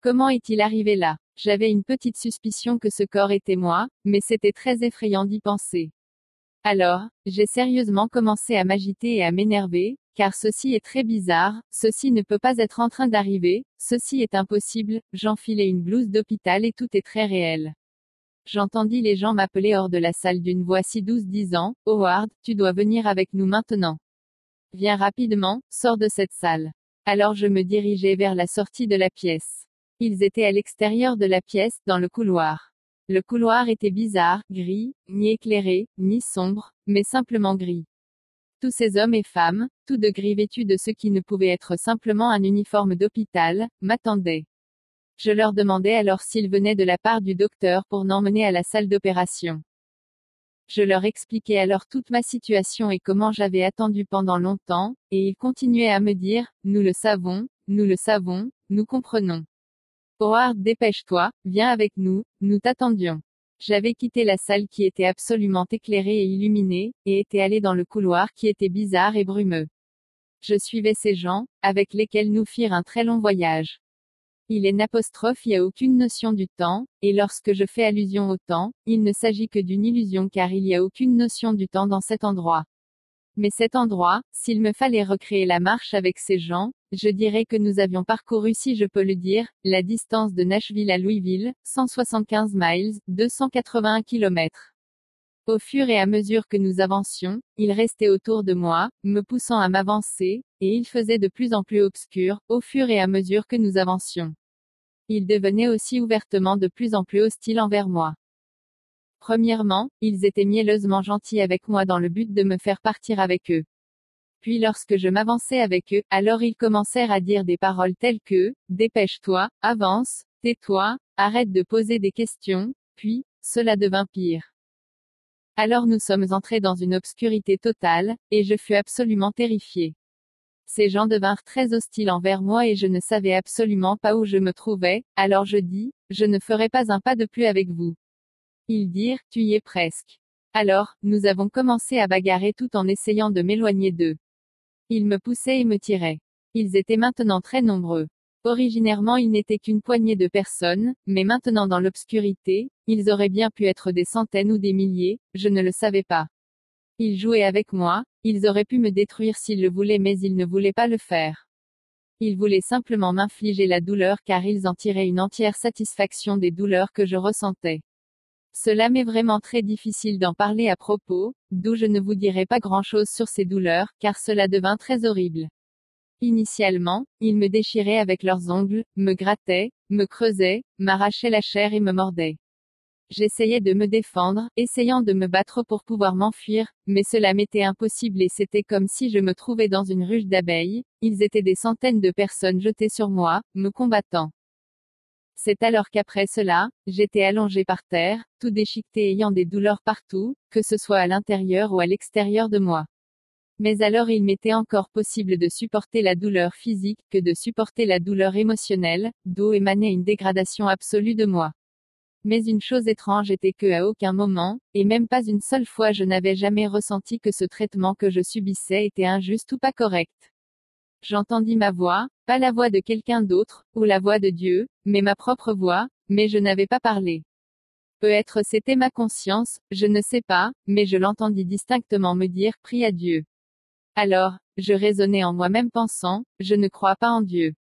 Comment est-il arrivé là? J'avais une petite suspicion que ce corps était moi, mais c'était très effrayant d'y penser. Alors, j'ai sérieusement commencé à m'agiter et à m'énerver, car ceci est très bizarre, ceci ne peut pas être en train d'arriver, ceci est impossible, j'enfilai une blouse d'hôpital et tout est très réel. J'entendis les gens m'appeler hors de la salle d'une voix si douce disant, Howard, tu dois venir avec nous maintenant. Viens rapidement, sors de cette salle. Alors je me dirigeai vers la sortie de la pièce. Ils étaient à l'extérieur de la pièce, dans le couloir. Le couloir était bizarre, gris, ni éclairé, ni sombre, mais simplement gris. tous ces hommes et femmes, tous de gris vêtus de ce qui ne pouvait être simplement un uniforme d'hôpital, m'attendaient. Je leur demandais alors s'ils venaient de la part du docteur pour m'emmener à la salle d'opération. Je leur expliquais alors toute ma situation et comment j'avais attendu pendant longtemps, et ils continuaient à me dire, nous le savons, nous le savons, nous comprenons. Howard dépêche-toi, viens avec nous, nous t'attendions. J'avais quitté la salle qui était absolument éclairée et illuminée, et était allé dans le couloir qui était bizarre et brumeux. Je suivais ces gens, avec lesquels nous firent un très long voyage. Il est n'apostrophe y a aucune notion du temps, et lorsque je fais allusion au temps, il ne s'agit que d'une illusion car il n'y a aucune notion du temps dans cet endroit. Mais cet endroit, s'il me fallait recréer la marche avec ces gens, je dirais que nous avions parcouru si je peux le dire, la distance de Nashville à Louisville, 175 miles, 281 km. Au fur et à mesure que nous avancions, il restait autour de moi, me poussant à m'avancer, et il faisait de plus en plus obscur, au fur et à mesure que nous avancions. Il devenait aussi ouvertement de plus en plus hostile envers moi. Premièrement, ils étaient mielleusement gentils avec moi dans le but de me faire partir avec eux. Puis lorsque je m'avançais avec eux, alors ils commencèrent à dire des paroles telles que, dépêche-toi, avance, tais-toi, arrête de poser des questions, puis, cela devint pire. Alors nous sommes entrés dans une obscurité totale, et je fus absolument terrifié. Ces gens devinrent très hostiles envers moi et je ne savais absolument pas où je me trouvais, alors je dis, je ne ferai pas un pas de plus avec vous. Ils dirent, tu y es presque. Alors, nous avons commencé à bagarrer tout en essayant de m'éloigner d'eux. Ils me poussaient et me tiraient. Ils étaient maintenant très nombreux. Originairement ils n'étaient qu'une poignée de personnes, mais maintenant dans l'obscurité, ils auraient bien pu être des centaines ou des milliers, je ne le savais pas. Ils jouaient avec moi, ils auraient pu me détruire s'ils le voulaient mais ils ne voulaient pas le faire. Ils voulaient simplement m'infliger la douleur car ils en tiraient une entière satisfaction des douleurs que je ressentais. Cela m'est vraiment très difficile d'en parler à propos, d'où je ne vous dirai pas grand-chose sur ces douleurs, car cela devint très horrible. Initialement, ils me déchiraient avec leurs ongles, me grattaient, me creusaient, m'arrachaient la chair et me mordaient. J'essayais de me défendre, essayant de me battre pour pouvoir m'enfuir, mais cela m'était impossible et c'était comme si je me trouvais dans une ruche d'abeilles, ils étaient des centaines de personnes jetées sur moi, me combattant. C'est alors qu'après cela, j'étais allongé par terre, tout déchiqueté ayant des douleurs partout, que ce soit à l'intérieur ou à l'extérieur de moi. Mais alors il m'était encore possible de supporter la douleur physique que de supporter la douleur émotionnelle, d'où émanait une dégradation absolue de moi. Mais une chose étrange était que à aucun moment, et même pas une seule fois je n'avais jamais ressenti que ce traitement que je subissais était injuste ou pas correct. J'entendis ma voix, pas la voix de quelqu'un d'autre, ou la voix de Dieu, mais ma propre voix, mais je n'avais pas parlé. Peut-être c'était ma conscience, je ne sais pas, mais je l'entendis distinctement me dire prie à Dieu. Alors, je raisonnais en moi-même pensant, je ne crois pas en Dieu.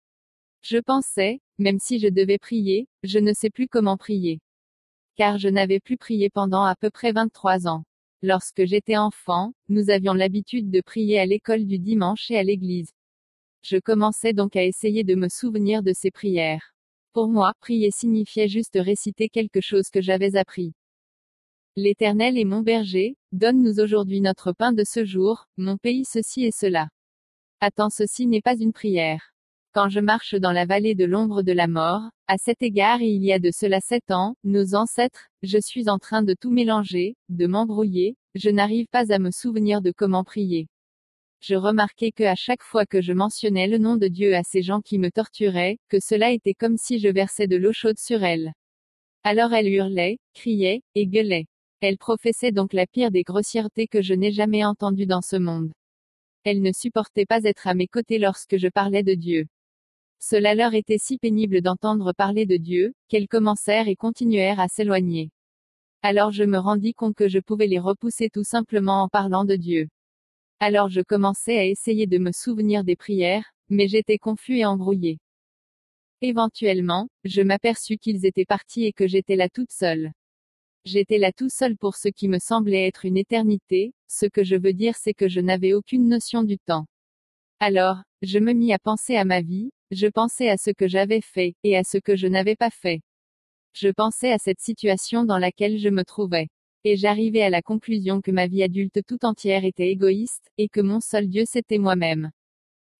Je pensais, même si je devais prier, je ne sais plus comment prier. Car je n'avais plus prié pendant à peu près 23 ans. Lorsque j'étais enfant, nous avions l'habitude de prier à l'école du dimanche et à l'église. Je commençais donc à essayer de me souvenir de ces prières. Pour moi, prier signifiait juste réciter quelque chose que j'avais appris. L'Éternel est mon berger, donne-nous aujourd'hui notre pain de ce jour, mon pays ceci et cela. Attends, ceci n'est pas une prière. Quand je marche dans la vallée de l'ombre de la mort, à cet égard et il y a de cela sept ans, nos ancêtres, je suis en train de tout mélanger, de m'embrouiller, je n'arrive pas à me souvenir de comment prier je remarquai que à chaque fois que je mentionnais le nom de Dieu à ces gens qui me torturaient, que cela était comme si je versais de l'eau chaude sur elles. Alors elle hurlait, criait, et gueulait. Elle professait donc la pire des grossièretés que je n'ai jamais entendues dans ce monde. Elle ne supportait pas être à mes côtés lorsque je parlais de Dieu. Cela leur était si pénible d'entendre parler de Dieu, qu'elles commencèrent et continuèrent à s'éloigner. Alors je me rendis compte que je pouvais les repousser tout simplement en parlant de Dieu. Alors je commençais à essayer de me souvenir des prières, mais j'étais confus et embrouillé. Éventuellement, je m'aperçus qu'ils étaient partis et que j'étais là toute seule. J'étais là tout seul pour ce qui me semblait être une éternité, ce que je veux dire c'est que je n'avais aucune notion du temps. Alors, je me mis à penser à ma vie, je pensais à ce que j'avais fait, et à ce que je n'avais pas fait. Je pensais à cette situation dans laquelle je me trouvais. Et j'arrivais à la conclusion que ma vie adulte tout entière était égoïste, et que mon seul Dieu c'était moi-même.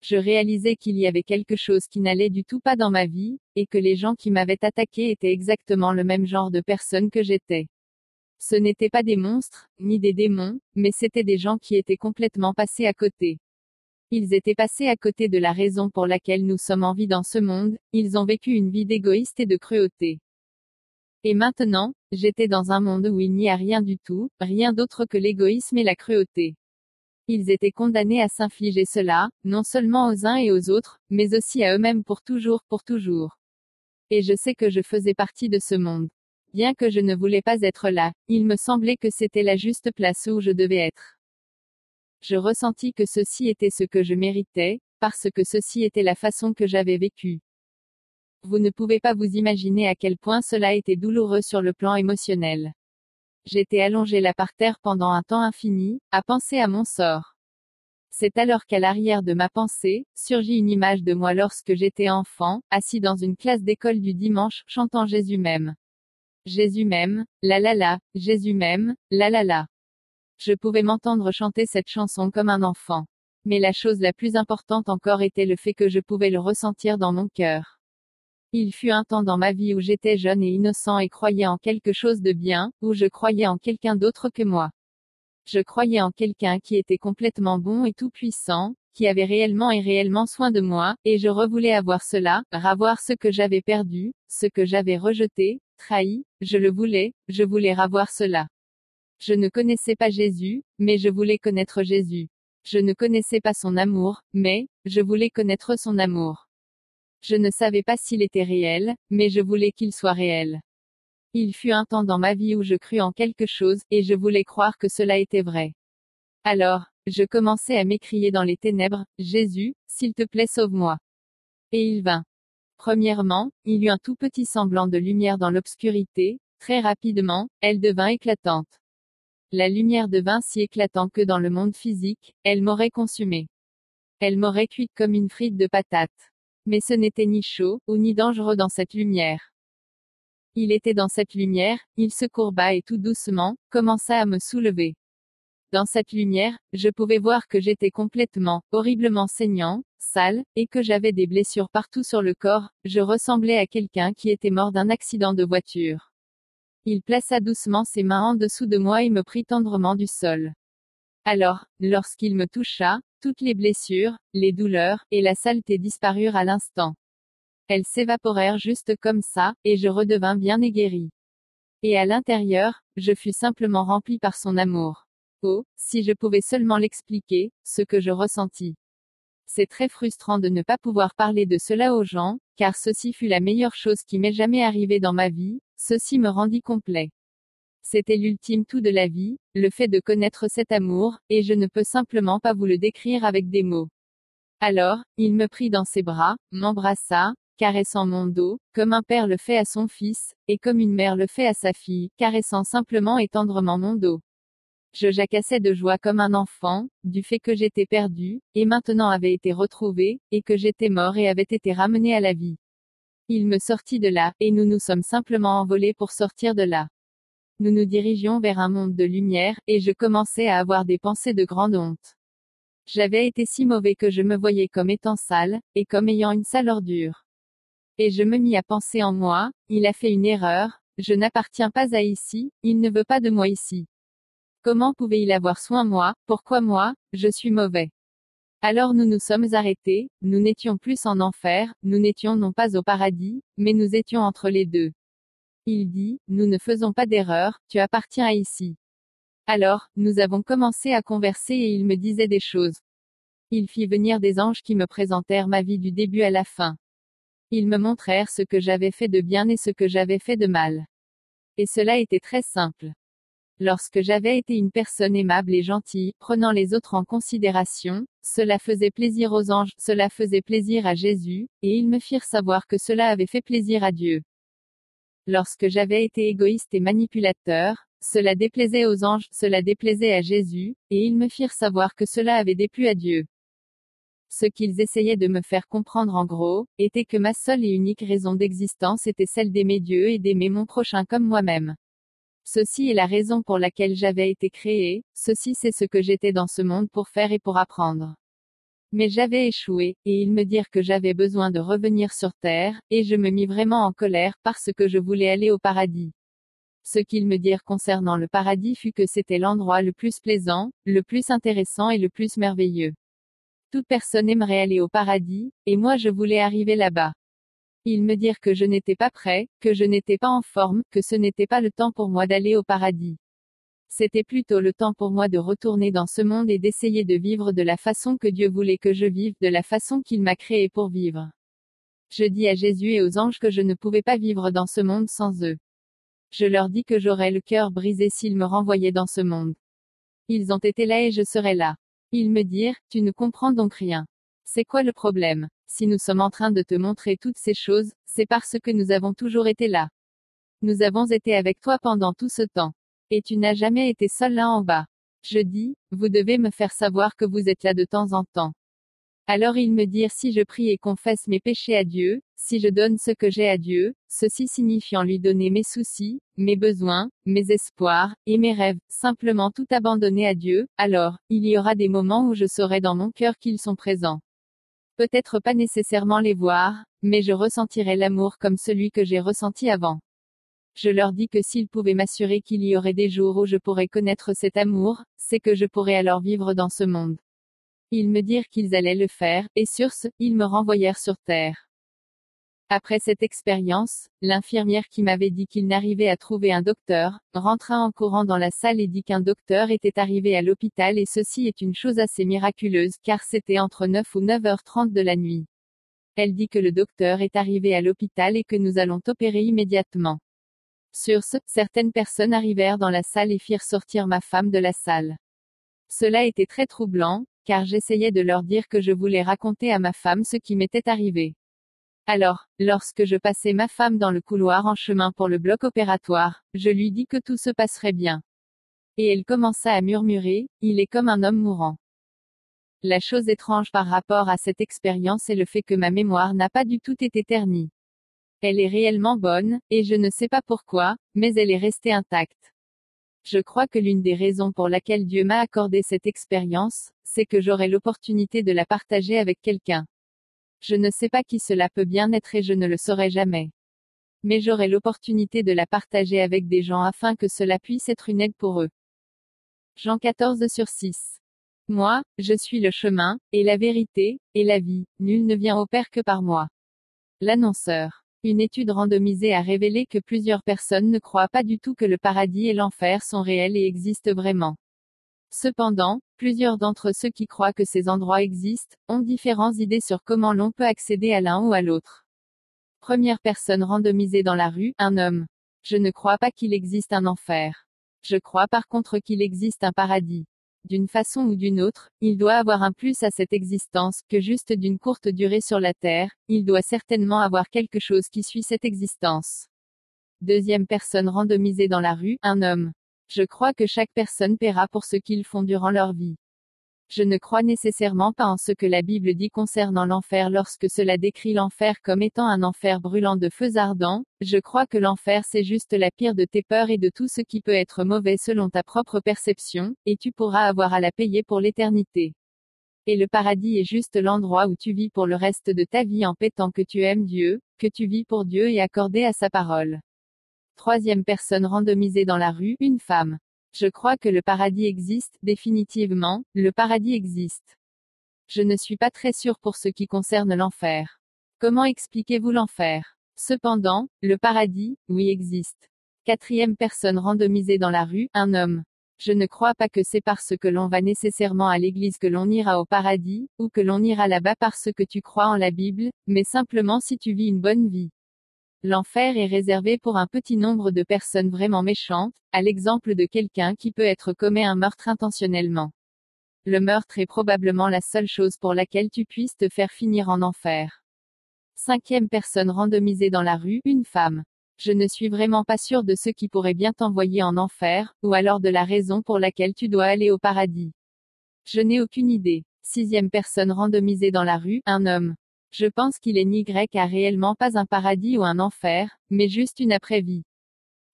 Je réalisais qu'il y avait quelque chose qui n'allait du tout pas dans ma vie, et que les gens qui m'avaient attaqué étaient exactement le même genre de personne que j'étais. Ce n'étaient pas des monstres, ni des démons, mais c'étaient des gens qui étaient complètement passés à côté. Ils étaient passés à côté de la raison pour laquelle nous sommes en vie dans ce monde, ils ont vécu une vie d'égoïste et de cruauté. Et maintenant, j'étais dans un monde où il n'y a rien du tout, rien d'autre que l'égoïsme et la cruauté. Ils étaient condamnés à s'infliger cela, non seulement aux uns et aux autres, mais aussi à eux-mêmes pour toujours, pour toujours. Et je sais que je faisais partie de ce monde. Bien que je ne voulais pas être là, il me semblait que c'était la juste place où je devais être. Je ressentis que ceci était ce que je méritais, parce que ceci était la façon que j'avais vécu. Vous ne pouvez pas vous imaginer à quel point cela était douloureux sur le plan émotionnel. J'étais allongé là par terre pendant un temps infini, à penser à mon sort. C'est alors qu'à l'arrière de ma pensée, surgit une image de moi lorsque j'étais enfant, assis dans une classe d'école du dimanche, chantant Jésus m'aime. Jésus m'aime, la la la, Jésus m'aime, la la la. Je pouvais m'entendre chanter cette chanson comme un enfant. Mais la chose la plus importante encore était le fait que je pouvais le ressentir dans mon cœur. Il fut un temps dans ma vie où j'étais jeune et innocent et croyais en quelque chose de bien, où je croyais en quelqu'un d'autre que moi. Je croyais en quelqu'un qui était complètement bon et tout-puissant, qui avait réellement et réellement soin de moi, et je revoulais avoir cela, ravoir ce que j'avais perdu, ce que j'avais rejeté, trahi, je le voulais, je voulais ravoir cela. Je ne connaissais pas Jésus, mais je voulais connaître Jésus. Je ne connaissais pas son amour, mais, je voulais connaître son amour. Je ne savais pas s'il était réel, mais je voulais qu'il soit réel. Il fut un temps dans ma vie où je crus en quelque chose, et je voulais croire que cela était vrai. Alors, je commençai à m'écrier dans les ténèbres, Jésus, s'il te plaît sauve-moi. Et il vint. Premièrement, il y eut un tout petit semblant de lumière dans l'obscurité, très rapidement, elle devint éclatante. La lumière devint si éclatante que dans le monde physique, elle m'aurait consumé. Elle m'aurait cuite comme une frite de patates. Mais ce n'était ni chaud, ou ni dangereux dans cette lumière. Il était dans cette lumière, il se courba et tout doucement, commença à me soulever. Dans cette lumière, je pouvais voir que j'étais complètement, horriblement saignant, sale, et que j'avais des blessures partout sur le corps, je ressemblais à quelqu'un qui était mort d'un accident de voiture. Il plaça doucement ses mains en dessous de moi et me prit tendrement du sol. Alors, lorsqu'il me toucha, toutes les blessures, les douleurs, et la saleté disparurent à l'instant. Elles s'évaporèrent juste comme ça, et je redevins bien aiguerri. Et à l'intérieur, je fus simplement rempli par son amour. Oh, si je pouvais seulement l'expliquer, ce que je ressentis. C'est très frustrant de ne pas pouvoir parler de cela aux gens, car ceci fut la meilleure chose qui m'est jamais arrivée dans ma vie, ceci me rendit complet. C'était l'ultime tout de la vie, le fait de connaître cet amour, et je ne peux simplement pas vous le décrire avec des mots. Alors, il me prit dans ses bras, m'embrassa, caressant mon dos, comme un père le fait à son fils, et comme une mère le fait à sa fille, caressant simplement et tendrement mon dos. Je jacassais de joie comme un enfant, du fait que j'étais perdu, et maintenant avait été retrouvé, et que j'étais mort et avait été ramené à la vie. Il me sortit de là, et nous nous sommes simplement envolés pour sortir de là nous nous dirigions vers un monde de lumière, et je commençais à avoir des pensées de grande honte. J'avais été si mauvais que je me voyais comme étant sale, et comme ayant une sale ordure. Et je me mis à penser en moi, il a fait une erreur, je n'appartiens pas à ici, il ne veut pas de moi ici. Comment pouvait-il avoir soin moi, pourquoi moi, je suis mauvais. Alors nous nous sommes arrêtés, nous n'étions plus en enfer, nous n'étions non pas au paradis, mais nous étions entre les deux. Il dit, nous ne faisons pas d'erreur, tu appartiens à ici. Alors, nous avons commencé à converser et il me disait des choses. Il fit venir des anges qui me présentèrent ma vie du début à la fin. Ils me montrèrent ce que j'avais fait de bien et ce que j'avais fait de mal. Et cela était très simple. Lorsque j'avais été une personne aimable et gentille, prenant les autres en considération, cela faisait plaisir aux anges, cela faisait plaisir à Jésus, et ils me firent savoir que cela avait fait plaisir à Dieu. Lorsque j'avais été égoïste et manipulateur, cela déplaisait aux anges, cela déplaisait à Jésus, et ils me firent savoir que cela avait déplu à Dieu. Ce qu'ils essayaient de me faire comprendre en gros, était que ma seule et unique raison d'existence était celle d'aimer Dieu et d'aimer mon prochain comme moi-même. Ceci est la raison pour laquelle j'avais été créé, ceci c'est ce que j'étais dans ce monde pour faire et pour apprendre. Mais j'avais échoué, et ils me dirent que j'avais besoin de revenir sur terre, et je me mis vraiment en colère parce que je voulais aller au paradis. Ce qu'ils me dirent concernant le paradis fut que c'était l'endroit le plus plaisant, le plus intéressant et le plus merveilleux. Toute personne aimerait aller au paradis, et moi je voulais arriver là-bas. Ils me dirent que je n'étais pas prêt, que je n'étais pas en forme, que ce n'était pas le temps pour moi d'aller au paradis. C'était plutôt le temps pour moi de retourner dans ce monde et d'essayer de vivre de la façon que Dieu voulait que je vive, de la façon qu'il m'a créé pour vivre. Je dis à Jésus et aux anges que je ne pouvais pas vivre dans ce monde sans eux. Je leur dis que j'aurais le cœur brisé s'ils me renvoyaient dans ce monde. Ils ont été là et je serais là. Ils me dirent, tu ne comprends donc rien. C'est quoi le problème? Si nous sommes en train de te montrer toutes ces choses, c'est parce que nous avons toujours été là. Nous avons été avec toi pendant tout ce temps. Et tu n'as jamais été seul là en bas. Je dis, vous devez me faire savoir que vous êtes là de temps en temps. Alors ils me dirent si je prie et confesse mes péchés à Dieu, si je donne ce que j'ai à Dieu, ceci signifiant lui donner mes soucis, mes besoins, mes espoirs, et mes rêves, simplement tout abandonner à Dieu, alors, il y aura des moments où je saurai dans mon cœur qu'ils sont présents. Peut-être pas nécessairement les voir, mais je ressentirai l'amour comme celui que j'ai ressenti avant. Je leur dis que s'ils pouvaient m'assurer qu'il y aurait des jours où je pourrais connaître cet amour, c'est que je pourrais alors vivre dans ce monde. Ils me dirent qu'ils allaient le faire, et sur ce, ils me renvoyèrent sur terre. Après cette expérience, l'infirmière qui m'avait dit qu'il n'arrivait à trouver un docteur, rentra en courant dans la salle et dit qu'un docteur était arrivé à l'hôpital et ceci est une chose assez miraculeuse car c'était entre 9 ou 9h30 de la nuit. Elle dit que le docteur est arrivé à l'hôpital et que nous allons opérer immédiatement. Sur ce, certaines personnes arrivèrent dans la salle et firent sortir ma femme de la salle. Cela était très troublant, car j'essayais de leur dire que je voulais raconter à ma femme ce qui m'était arrivé. Alors, lorsque je passais ma femme dans le couloir en chemin pour le bloc opératoire, je lui dis que tout se passerait bien. Et elle commença à murmurer, il est comme un homme mourant. La chose étrange par rapport à cette expérience est le fait que ma mémoire n'a pas du tout été ternie. Elle est réellement bonne, et je ne sais pas pourquoi, mais elle est restée intacte. Je crois que l'une des raisons pour laquelle Dieu m'a accordé cette expérience, c'est que j'aurai l'opportunité de la partager avec quelqu'un. Je ne sais pas qui cela peut bien être et je ne le saurai jamais. Mais j'aurai l'opportunité de la partager avec des gens afin que cela puisse être une aide pour eux. Jean 14 sur 6. Moi, je suis le chemin, et la vérité, et la vie, nul ne vient au Père que par moi. L'annonceur. Une étude randomisée a révélé que plusieurs personnes ne croient pas du tout que le paradis et l'enfer sont réels et existent vraiment. Cependant, plusieurs d'entre ceux qui croient que ces endroits existent, ont différentes idées sur comment l'on peut accéder à l'un ou à l'autre. Première personne randomisée dans la rue, un homme. Je ne crois pas qu'il existe un enfer. Je crois par contre qu'il existe un paradis d'une façon ou d'une autre, il doit avoir un plus à cette existence, que juste d'une courte durée sur la Terre, il doit certainement avoir quelque chose qui suit cette existence. Deuxième personne randomisée dans la rue, un homme. Je crois que chaque personne paiera pour ce qu'ils font durant leur vie. Je ne crois nécessairement pas en ce que la Bible dit concernant l'enfer lorsque cela décrit l'enfer comme étant un enfer brûlant de feux ardents, je crois que l'enfer c'est juste la pire de tes peurs et de tout ce qui peut être mauvais selon ta propre perception, et tu pourras avoir à la payer pour l'éternité. Et le paradis est juste l'endroit où tu vis pour le reste de ta vie en pétant que tu aimes Dieu, que tu vis pour Dieu et accordé à sa parole. Troisième personne randomisée dans la rue, une femme. Je crois que le paradis existe, définitivement, le paradis existe. Je ne suis pas très sûr pour ce qui concerne l'enfer. Comment expliquez-vous l'enfer? Cependant, le paradis, oui existe. Quatrième personne randomisée dans la rue, un homme. Je ne crois pas que c'est parce que l'on va nécessairement à l'église que l'on ira au paradis, ou que l'on ira là-bas parce que tu crois en la Bible, mais simplement si tu vis une bonne vie. L'enfer est réservé pour un petit nombre de personnes vraiment méchantes, à l'exemple de quelqu'un qui peut être commet un meurtre intentionnellement. Le meurtre est probablement la seule chose pour laquelle tu puisses te faire finir en enfer. Cinquième personne randomisée dans la rue, une femme. Je ne suis vraiment pas sûr de ce qui pourrait bien t'envoyer en enfer, ou alors de la raison pour laquelle tu dois aller au paradis. Je n'ai aucune idée. Sixième personne randomisée dans la rue, un homme. Je pense qu'il est ni grec à réellement pas un paradis ou un enfer, mais juste une après-vie.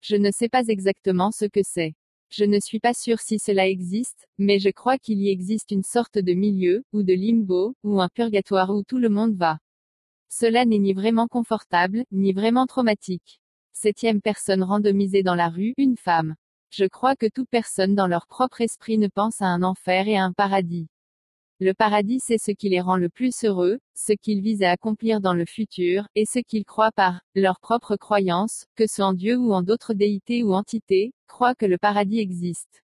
Je ne sais pas exactement ce que c'est. Je ne suis pas sûr si cela existe, mais je crois qu'il y existe une sorte de milieu, ou de limbo, ou un purgatoire où tout le monde va. Cela n'est ni vraiment confortable, ni vraiment traumatique. Septième personne randomisée dans la rue, une femme. Je crois que toute personne dans leur propre esprit ne pense à un enfer et à un paradis. Le paradis c'est ce qui les rend le plus heureux, ce qu'ils visent à accomplir dans le futur, et ce qu'ils croient par leur propre croyance, que ce en Dieu ou en d'autres déités ou entités, croient que le paradis existe.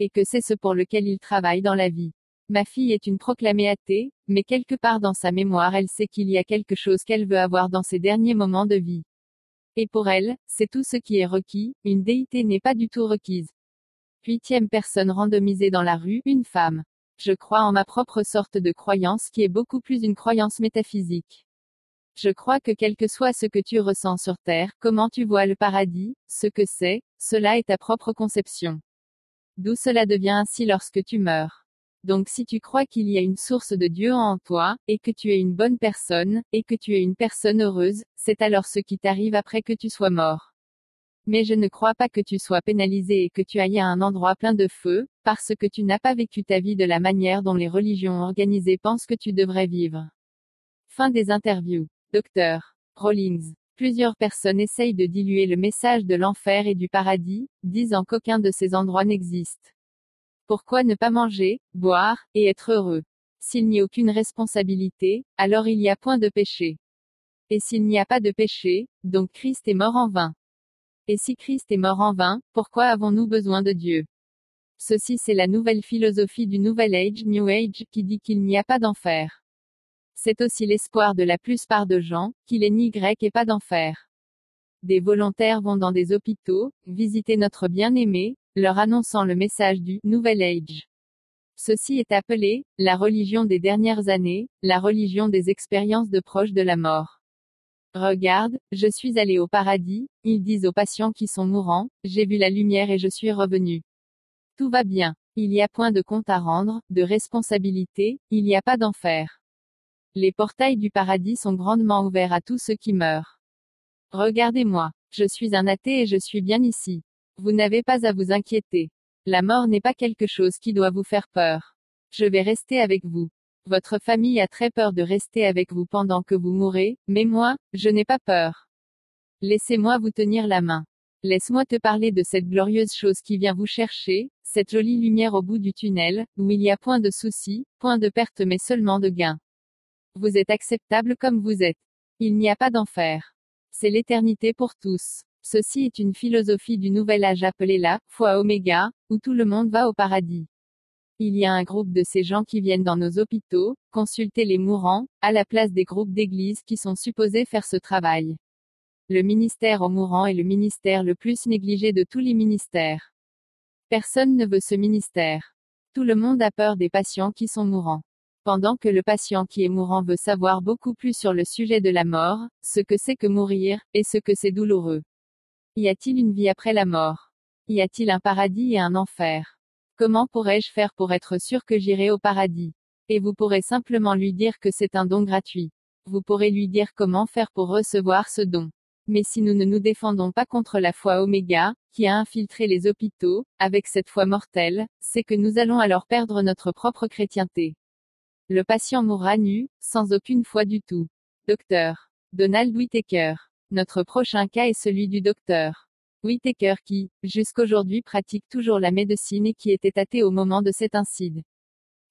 Et que c'est ce pour lequel ils travaillent dans la vie. Ma fille est une proclamée athée, mais quelque part dans sa mémoire elle sait qu'il y a quelque chose qu'elle veut avoir dans ses derniers moments de vie. Et pour elle, c'est tout ce qui est requis, une déité n'est pas du tout requise. Huitième personne randomisée dans la rue, une femme. Je crois en ma propre sorte de croyance qui est beaucoup plus une croyance métaphysique. Je crois que quel que soit ce que tu ressens sur Terre, comment tu vois le paradis, ce que c'est, cela est ta propre conception. D'où cela devient ainsi lorsque tu meurs. Donc si tu crois qu'il y a une source de Dieu en toi, et que tu es une bonne personne, et que tu es une personne heureuse, c'est alors ce qui t'arrive après que tu sois mort. Mais je ne crois pas que tu sois pénalisé et que tu ailles à un endroit plein de feu, parce que tu n'as pas vécu ta vie de la manière dont les religions organisées pensent que tu devrais vivre. Fin des interviews. Docteur Rollins. Plusieurs personnes essayent de diluer le message de l'enfer et du paradis, disant qu'aucun de ces endroits n'existe. Pourquoi ne pas manger, boire, et être heureux? S'il n'y a aucune responsabilité, alors il n'y a point de péché. Et s'il n'y a pas de péché, donc Christ est mort en vain. Et si Christ est mort en vain, pourquoi avons-nous besoin de Dieu? Ceci c'est la nouvelle philosophie du Nouvel Age, New Age, qui dit qu'il n'y a pas d'enfer. C'est aussi l'espoir de la plupart de gens, qu'il est ni grec et pas d'enfer. Des volontaires vont dans des hôpitaux, visiter notre bien-aimé, leur annonçant le message du Nouvel Age. Ceci est appelé, la religion des dernières années, la religion des expériences de proches de la mort. Regarde, je suis allé au paradis, ils disent aux patients qui sont mourants, j'ai vu la lumière et je suis revenu. Tout va bien. Il n'y a point de compte à rendre, de responsabilité, il n'y a pas d'enfer. Les portails du paradis sont grandement ouverts à tous ceux qui meurent. Regardez-moi. Je suis un athée et je suis bien ici. Vous n'avez pas à vous inquiéter. La mort n'est pas quelque chose qui doit vous faire peur. Je vais rester avec vous. Votre famille a très peur de rester avec vous pendant que vous mourrez, mais moi, je n'ai pas peur. Laissez-moi vous tenir la main. Laisse-moi te parler de cette glorieuse chose qui vient vous chercher, cette jolie lumière au bout du tunnel, où il n'y a point de soucis, point de perte mais seulement de gain. Vous êtes acceptable comme vous êtes. Il n'y a pas d'enfer. C'est l'éternité pour tous. Ceci est une philosophie du nouvel âge appelée la foi oméga, où tout le monde va au paradis. Il y a un groupe de ces gens qui viennent dans nos hôpitaux, consulter les mourants, à la place des groupes d'églises qui sont supposés faire ce travail. Le ministère aux mourants est le ministère le plus négligé de tous les ministères. Personne ne veut ce ministère. Tout le monde a peur des patients qui sont mourants. Pendant que le patient qui est mourant veut savoir beaucoup plus sur le sujet de la mort, ce que c'est que mourir, et ce que c'est douloureux. Y a-t-il une vie après la mort? Y a-t-il un paradis et un enfer? Comment pourrais-je faire pour être sûr que j'irai au paradis? Et vous pourrez simplement lui dire que c'est un don gratuit. Vous pourrez lui dire comment faire pour recevoir ce don. Mais si nous ne nous défendons pas contre la foi oméga, qui a infiltré les hôpitaux, avec cette foi mortelle, c'est que nous allons alors perdre notre propre chrétienté. Le patient mourra nu, sans aucune foi du tout. Docteur. Donald Whittaker. Notre prochain cas est celui du docteur. Whittaker qui, jusqu'aujourd'hui pratique toujours la médecine et qui était athée au moment de cet incide.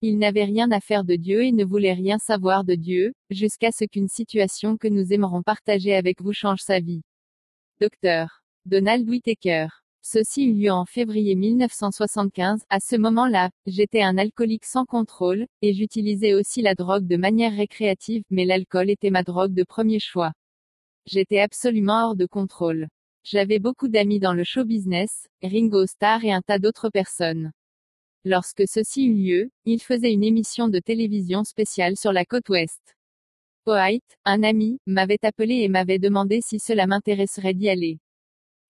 Il n'avait rien à faire de Dieu et ne voulait rien savoir de Dieu, jusqu'à ce qu'une situation que nous aimerons partager avec vous change sa vie. Docteur. Donald Whittaker. Ceci eut lieu en février 1975. À ce moment-là, j'étais un alcoolique sans contrôle, et j'utilisais aussi la drogue de manière récréative, mais l'alcool était ma drogue de premier choix. J'étais absolument hors de contrôle. J'avais beaucoup d'amis dans le show business, Ringo Starr et un tas d'autres personnes. Lorsque ceci eut lieu, il faisait une émission de télévision spéciale sur la côte ouest. White, un ami, m'avait appelé et m'avait demandé si cela m'intéresserait d'y aller.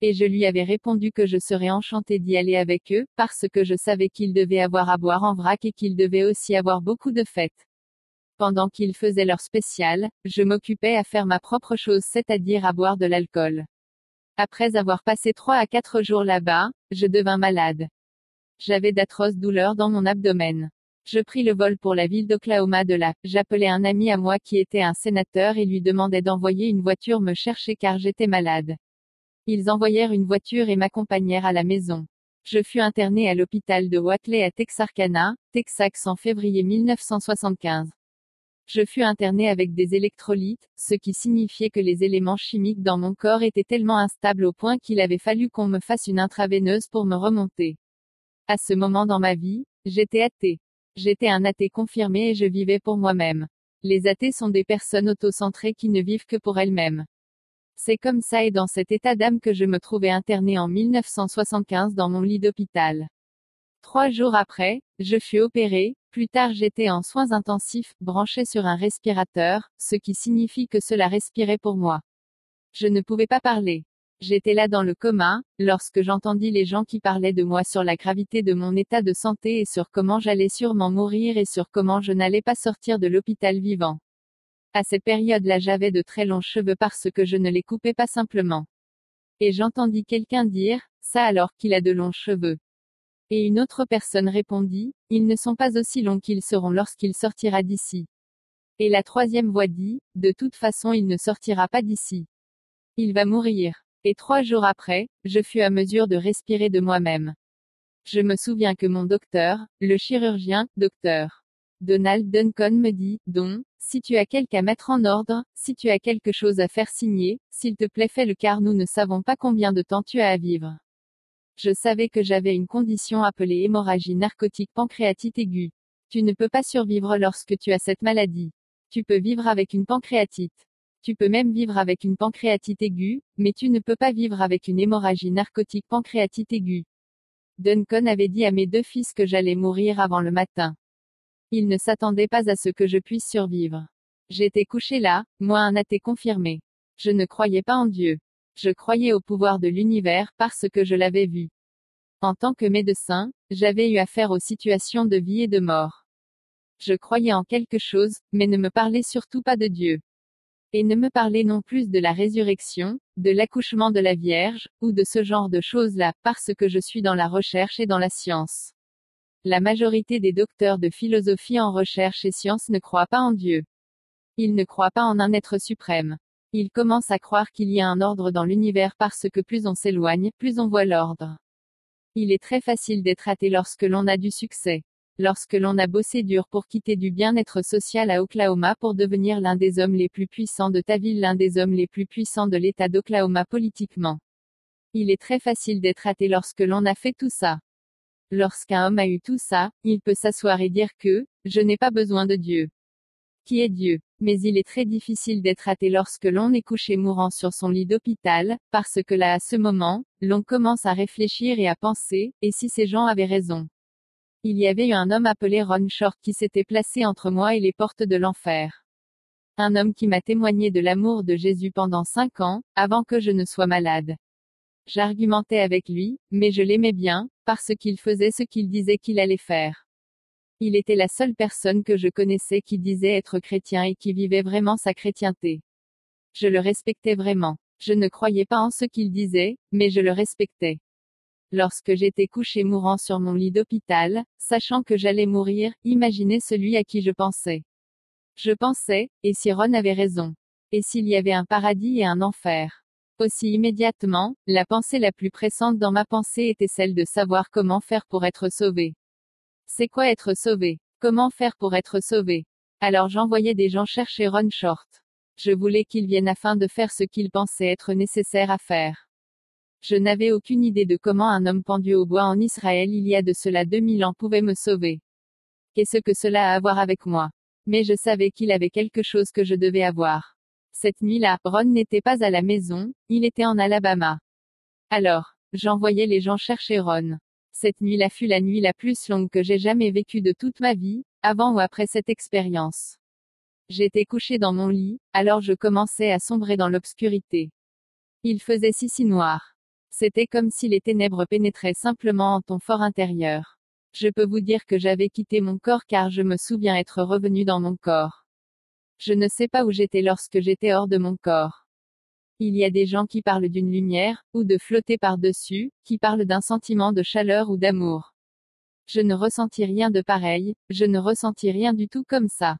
Et je lui avais répondu que je serais enchanté d'y aller avec eux, parce que je savais qu'ils devaient avoir à boire en vrac et qu'ils devaient aussi avoir beaucoup de fêtes. Pendant qu'ils faisaient leur spécial, je m'occupais à faire ma propre chose, c'est-à-dire à boire de l'alcool. Après avoir passé trois à quatre jours là-bas, je devins malade. J'avais d'atroces douleurs dans mon abdomen. Je pris le vol pour la ville d'Oklahoma de là. J'appelais un ami à moi qui était un sénateur et lui demandais d'envoyer une voiture me chercher car j'étais malade. Ils envoyèrent une voiture et m'accompagnèrent à la maison. Je fus interné à l'hôpital de Watley à Texarkana, Texas en février 1975. Je fus interné avec des électrolytes, ce qui signifiait que les éléments chimiques dans mon corps étaient tellement instables au point qu'il avait fallu qu'on me fasse une intraveineuse pour me remonter. À ce moment dans ma vie, j'étais athée. J'étais un athée confirmé et je vivais pour moi-même. Les athées sont des personnes autocentrées qui ne vivent que pour elles-mêmes. C'est comme ça et dans cet état d'âme que je me trouvais interné en 1975 dans mon lit d'hôpital. Trois jours après, je fus opéré, plus tard j'étais en soins intensifs, branché sur un respirateur, ce qui signifie que cela respirait pour moi. Je ne pouvais pas parler. J'étais là dans le coma, lorsque j'entendis les gens qui parlaient de moi sur la gravité de mon état de santé et sur comment j'allais sûrement mourir et sur comment je n'allais pas sortir de l'hôpital vivant. À cette période-là j'avais de très longs cheveux parce que je ne les coupais pas simplement. Et j'entendis quelqu'un dire, ça alors qu'il a de longs cheveux. Et une autre personne répondit, ils ne sont pas aussi longs qu'ils seront lorsqu'il sortira d'ici. Et la troisième voix dit, de toute façon il ne sortira pas d'ici. Il va mourir. Et trois jours après, je fus à mesure de respirer de moi-même. Je me souviens que mon docteur, le chirurgien, docteur Donald Duncan me dit, Don, si tu as quelque à mettre en ordre, si tu as quelque chose à faire signer, s'il te plaît fais-le car nous ne savons pas combien de temps tu as à vivre. Je savais que j'avais une condition appelée hémorragie narcotique pancréatite aiguë. Tu ne peux pas survivre lorsque tu as cette maladie. Tu peux vivre avec une pancréatite. Tu peux même vivre avec une pancréatite aiguë, mais tu ne peux pas vivre avec une hémorragie narcotique pancréatite aiguë. Duncan avait dit à mes deux fils que j'allais mourir avant le matin. Il ne s'attendait pas à ce que je puisse survivre. J'étais couché là, moi un athée confirmé. Je ne croyais pas en Dieu. Je croyais au pouvoir de l'univers parce que je l'avais vu. En tant que médecin, j'avais eu affaire aux situations de vie et de mort. Je croyais en quelque chose, mais ne me parlais surtout pas de Dieu et ne me parlez non plus de la résurrection, de l'accouchement de la Vierge, ou de ce genre de choses-là, parce que je suis dans la recherche et dans la science. La majorité des docteurs de philosophie en recherche et science ne croient pas en Dieu. Ils ne croient pas en un être suprême. Ils commencent à croire qu'il y a un ordre dans l'univers parce que plus on s'éloigne, plus on voit l'ordre. Il est très facile d'être athée lorsque l'on a du succès. Lorsque l'on a bossé dur pour quitter du bien-être social à Oklahoma pour devenir l'un des hommes les plus puissants de ta ville, l'un des hommes les plus puissants de l'État d'Oklahoma politiquement. Il est très facile d'être athée lorsque l'on a fait tout ça. Lorsqu'un homme a eu tout ça, il peut s'asseoir et dire que, je n'ai pas besoin de Dieu. Qui est Dieu? Mais il est très difficile d'être athée lorsque l'on est couché mourant sur son lit d'hôpital, parce que là à ce moment, l'on commence à réfléchir et à penser, et si ces gens avaient raison? Il y avait eu un homme appelé Ron Short qui s'était placé entre moi et les portes de l'enfer. Un homme qui m'a témoigné de l'amour de Jésus pendant cinq ans, avant que je ne sois malade. J'argumentais avec lui, mais je l'aimais bien, parce qu'il faisait ce qu'il disait qu'il allait faire. Il était la seule personne que je connaissais qui disait être chrétien et qui vivait vraiment sa chrétienté. Je le respectais vraiment. Je ne croyais pas en ce qu'il disait, mais je le respectais. Lorsque j'étais couché mourant sur mon lit d'hôpital, sachant que j'allais mourir, imaginez celui à qui je pensais. Je pensais, et si Ron avait raison? Et s'il y avait un paradis et un enfer? Aussi immédiatement, la pensée la plus pressante dans ma pensée était celle de savoir comment faire pour être sauvé. C'est quoi être sauvé? Comment faire pour être sauvé? Alors j'envoyais des gens chercher Ron Short. Je voulais qu'il vienne afin de faire ce qu'il pensait être nécessaire à faire. Je n'avais aucune idée de comment un homme pendu au bois en Israël il y a de cela 2000 ans pouvait me sauver. Qu'est-ce que cela a à voir avec moi Mais je savais qu'il avait quelque chose que je devais avoir. Cette nuit-là, Ron n'était pas à la maison, il était en Alabama. Alors, j'envoyais les gens chercher Ron. Cette nuit-là fut la nuit la plus longue que j'ai jamais vécue de toute ma vie, avant ou après cette expérience. J'étais couché dans mon lit, alors je commençais à sombrer dans l'obscurité. Il faisait si si noir. C'était comme si les ténèbres pénétraient simplement en ton fort intérieur. Je peux vous dire que j'avais quitté mon corps car je me souviens être revenu dans mon corps. Je ne sais pas où j'étais lorsque j'étais hors de mon corps. Il y a des gens qui parlent d'une lumière, ou de flotter par-dessus, qui parlent d'un sentiment de chaleur ou d'amour. Je ne ressentis rien de pareil, je ne ressentis rien du tout comme ça.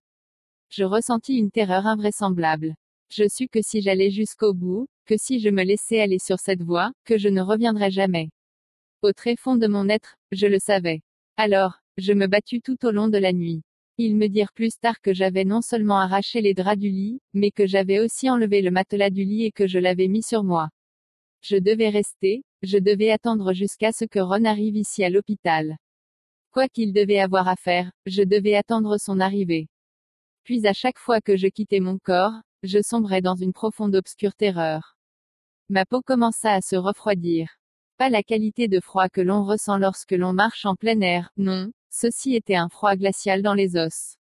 Je ressentis une terreur invraisemblable. Je sus que si j'allais jusqu'au bout, que si je me laissais aller sur cette voie, que je ne reviendrais jamais. Au très fond de mon être, je le savais. Alors, je me battus tout au long de la nuit. Ils me dirent plus tard que j'avais non seulement arraché les draps du lit, mais que j'avais aussi enlevé le matelas du lit et que je l'avais mis sur moi. Je devais rester, je devais attendre jusqu'à ce que Ron arrive ici à l'hôpital. Quoi qu'il devait avoir à faire, je devais attendre son arrivée. Puis à chaque fois que je quittais mon corps, je sombrais dans une profonde obscure terreur. Ma peau commença à se refroidir. Pas la qualité de froid que l'on ressent lorsque l'on marche en plein air, non, ceci était un froid glacial dans les os.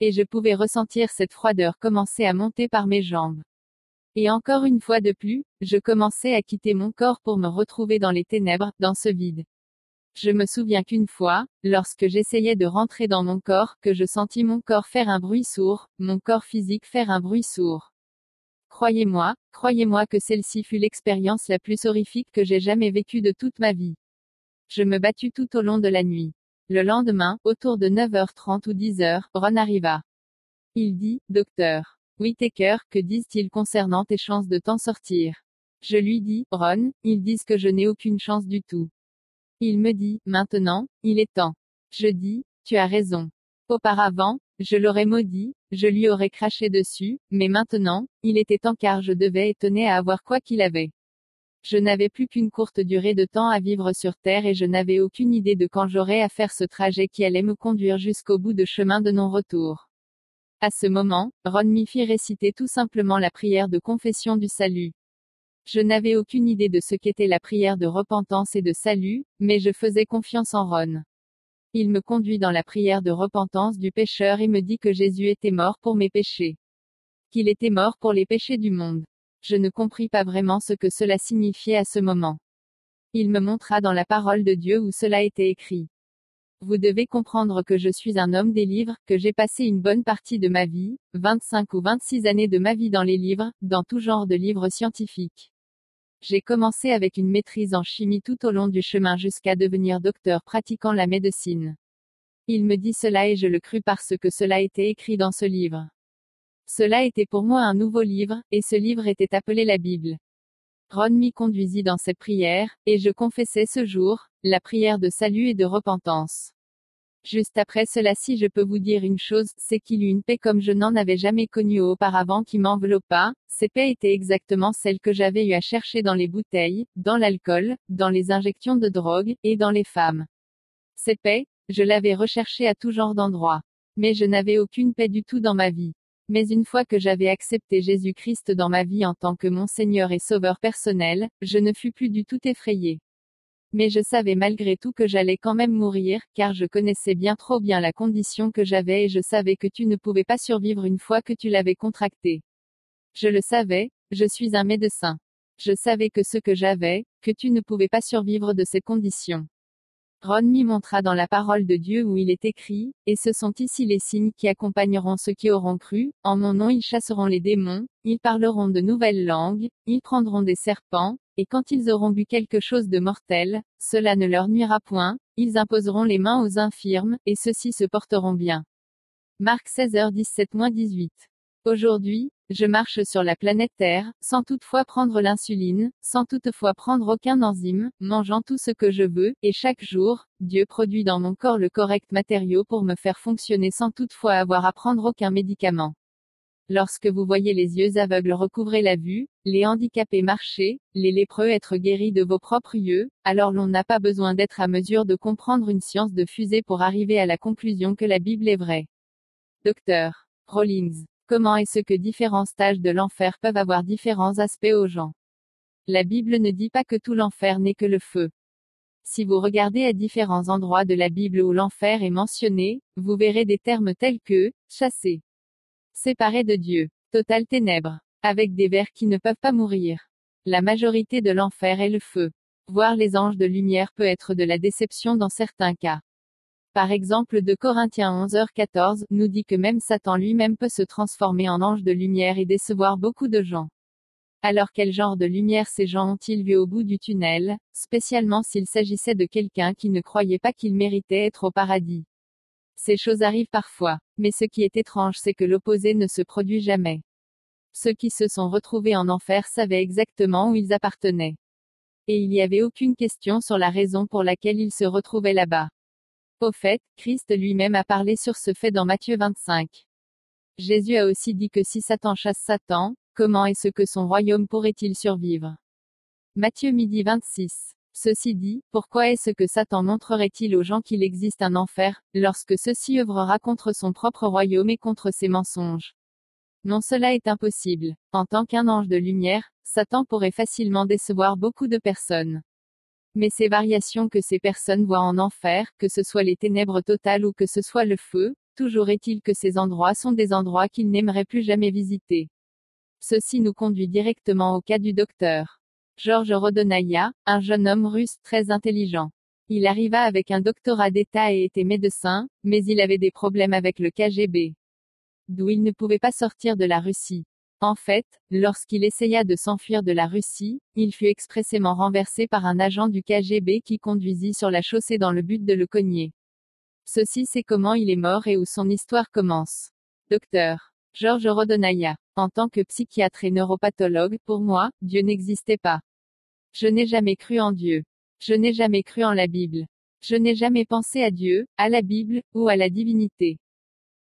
Et je pouvais ressentir cette froideur commencer à monter par mes jambes. Et encore une fois de plus, je commençais à quitter mon corps pour me retrouver dans les ténèbres, dans ce vide. Je me souviens qu'une fois, lorsque j'essayais de rentrer dans mon corps, que je sentis mon corps faire un bruit sourd, mon corps physique faire un bruit sourd. Croyez-moi, croyez-moi que celle-ci fut l'expérience la plus horrifique que j'ai jamais vécue de toute ma vie. Je me battus tout au long de la nuit. Le lendemain, autour de 9h30 ou 10h, Ron arriva. Il dit, Docteur Whittaker, que disent-ils concernant tes chances de t'en sortir? Je lui dis, Ron, ils disent que je n'ai aucune chance du tout. Il me dit, maintenant, il est temps. Je dis, tu as raison. Auparavant, je l'aurais maudit, je lui aurais craché dessus, mais maintenant, il était temps car je devais étonner à avoir quoi qu'il avait. Je n'avais plus qu'une courte durée de temps à vivre sur Terre et je n'avais aucune idée de quand j'aurais à faire ce trajet qui allait me conduire jusqu'au bout de chemin de non-retour. À ce moment, Ron m'y fit réciter tout simplement la prière de confession du salut. Je n'avais aucune idée de ce qu'était la prière de repentance et de salut, mais je faisais confiance en Ron. Il me conduit dans la prière de repentance du pécheur et me dit que Jésus était mort pour mes péchés. Qu'il était mort pour les péchés du monde. Je ne compris pas vraiment ce que cela signifiait à ce moment. Il me montra dans la parole de Dieu où cela était écrit. Vous devez comprendre que je suis un homme des livres, que j'ai passé une bonne partie de ma vie, 25 ou 26 années de ma vie dans les livres, dans tout genre de livres scientifiques. J'ai commencé avec une maîtrise en chimie tout au long du chemin jusqu'à devenir docteur pratiquant la médecine. Il me dit cela et je le crus parce que cela était écrit dans ce livre. Cela était pour moi un nouveau livre, et ce livre était appelé la Bible. Ron m'y conduisit dans cette prière, et je confessais ce jour, la prière de salut et de repentance. Juste après cela si je peux vous dire une chose, c'est qu'il eut une paix comme je n'en avais jamais connue auparavant qui m'enveloppa, ces paix étaient exactement celles que j'avais eu à chercher dans les bouteilles, dans l'alcool, dans les injections de drogue, et dans les femmes. Ces paix, je l'avais recherchée à tout genre d'endroits. Mais je n'avais aucune paix du tout dans ma vie. Mais une fois que j'avais accepté Jésus-Christ dans ma vie en tant que mon Seigneur et Sauveur personnel, je ne fus plus du tout effrayé. Mais je savais malgré tout que j'allais quand même mourir, car je connaissais bien trop bien la condition que j'avais et je savais que tu ne pouvais pas survivre une fois que tu l'avais contracté. Je le savais, je suis un médecin. Je savais que ce que j'avais, que tu ne pouvais pas survivre de ces conditions. Ron m'y montra dans la parole de Dieu où il est écrit, et ce sont ici les signes qui accompagneront ceux qui auront cru, en mon nom ils chasseront les démons, ils parleront de nouvelles langues, ils prendront des serpents, et quand ils auront bu quelque chose de mortel, cela ne leur nuira point, ils imposeront les mains aux infirmes, et ceux-ci se porteront bien. Marc 16h17-18. Aujourd'hui, je marche sur la planète Terre, sans toutefois prendre l'insuline, sans toutefois prendre aucun enzyme, mangeant tout ce que je veux, et chaque jour, Dieu produit dans mon corps le correct matériau pour me faire fonctionner sans toutefois avoir à prendre aucun médicament. Lorsque vous voyez les yeux aveugles recouvrer la vue, les handicapés marcher, les lépreux être guéris de vos propres yeux, alors l'on n'a pas besoin d'être à mesure de comprendre une science de fusée pour arriver à la conclusion que la Bible est vraie. Docteur Rollins. Comment est-ce que différents stages de l'enfer peuvent avoir différents aspects aux gens La Bible ne dit pas que tout l'enfer n'est que le feu. Si vous regardez à différents endroits de la Bible où l'enfer est mentionné, vous verrez des termes tels que chasser, séparés de Dieu, total ténèbres, avec des vers qui ne peuvent pas mourir. La majorité de l'enfer est le feu. Voir les anges de lumière peut être de la déception dans certains cas. Par exemple de Corinthiens 11h14 nous dit que même Satan lui-même peut se transformer en ange de lumière et décevoir beaucoup de gens. Alors quel genre de lumière ces gens ont-ils vu au bout du tunnel, spécialement s'il s'agissait de quelqu'un qui ne croyait pas qu'il méritait être au paradis? Ces choses arrivent parfois, mais ce qui est étrange c'est que l'opposé ne se produit jamais. Ceux qui se sont retrouvés en enfer savaient exactement où ils appartenaient. Et il n'y avait aucune question sur la raison pour laquelle ils se retrouvaient là-bas. Au fait, Christ lui-même a parlé sur ce fait dans Matthieu 25. Jésus a aussi dit que si Satan chasse Satan, comment est-ce que son royaume pourrait-il survivre? Matthieu midi 26. Ceci dit, pourquoi est-ce que Satan montrerait-il aux gens qu'il existe un enfer, lorsque ceci œuvrera contre son propre royaume et contre ses mensonges? Non cela est impossible. En tant qu'un ange de lumière, Satan pourrait facilement décevoir beaucoup de personnes. Mais ces variations que ces personnes voient en enfer, que ce soit les ténèbres totales ou que ce soit le feu, toujours est-il que ces endroits sont des endroits qu'ils n'aimeraient plus jamais visiter. Ceci nous conduit directement au cas du docteur. Georges Rodonaya, un jeune homme russe très intelligent. Il arriva avec un doctorat d'État et était médecin, mais il avait des problèmes avec le KGB d'où il ne pouvait pas sortir de la Russie. En fait, lorsqu'il essaya de s'enfuir de la Russie, il fut expressément renversé par un agent du KGB qui conduisit sur la chaussée dans le but de le cogner. Ceci c'est comment il est mort et où son histoire commence. Docteur. Georges Rodonaya. En tant que psychiatre et neuropathologue, pour moi, Dieu n'existait pas. Je n'ai jamais cru en Dieu. Je n'ai jamais cru en la Bible. Je n'ai jamais pensé à Dieu, à la Bible, ou à la divinité.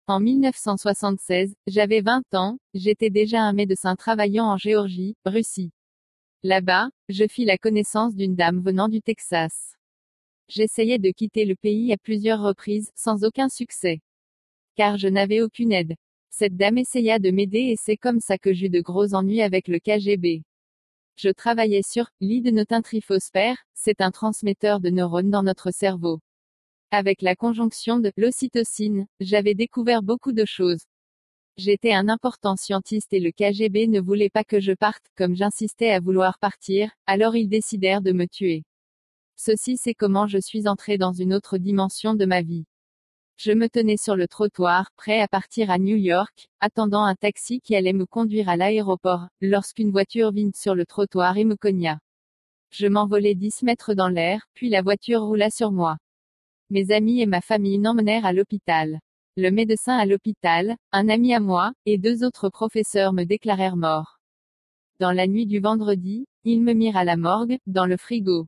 En 1976, j'avais 20 ans, j'étais déjà un médecin travaillant en Géorgie, Russie. Là-bas, je fis la connaissance d'une dame venant du Texas. J'essayais de quitter le pays à plusieurs reprises, sans aucun succès. Car je n'avais aucune aide. Cette dame essaya de m'aider et c'est comme ça que j'eus de gros ennuis avec le KGB. Je travaillais sur l'idenotintriphosphère, c'est un transmetteur de neurones dans notre cerveau. Avec la conjonction de l'ocytocine, j'avais découvert beaucoup de choses. J'étais un important scientiste et le KGB ne voulait pas que je parte, comme j'insistais à vouloir partir, alors ils décidèrent de me tuer. Ceci c'est comment je suis entré dans une autre dimension de ma vie. Je me tenais sur le trottoir, prêt à partir à New York, attendant un taxi qui allait me conduire à l'aéroport, lorsqu'une voiture vint sur le trottoir et me cogna. Je m'envolai 10 mètres dans l'air, puis la voiture roula sur moi. Mes amis et ma famille m'emmenèrent à l'hôpital. Le médecin à l'hôpital, un ami à moi, et deux autres professeurs me déclarèrent mort. Dans la nuit du vendredi, ils me mirent à la morgue, dans le frigo.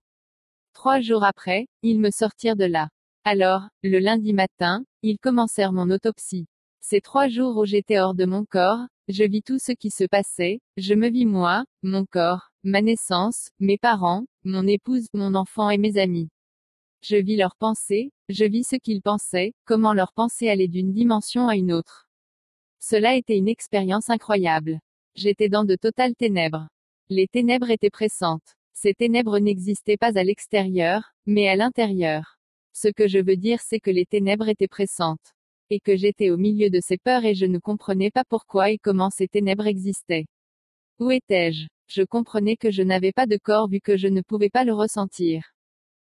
Trois jours après, ils me sortirent de là. Alors, le lundi matin, ils commencèrent mon autopsie. Ces trois jours où j'étais hors de mon corps, je vis tout ce qui se passait, je me vis moi, mon corps, ma naissance, mes parents, mon épouse, mon enfant et mes amis. Je vis leurs pensées, je vis ce qu'ils pensaient, comment leurs pensées allaient d'une dimension à une autre. Cela était une expérience incroyable. J'étais dans de totales ténèbres. Les ténèbres étaient pressantes. Ces ténèbres n'existaient pas à l'extérieur, mais à l'intérieur. Ce que je veux dire c'est que les ténèbres étaient pressantes. Et que j'étais au milieu de ces peurs et je ne comprenais pas pourquoi et comment ces ténèbres existaient. Où étais-je? Je comprenais que je n'avais pas de corps vu que je ne pouvais pas le ressentir.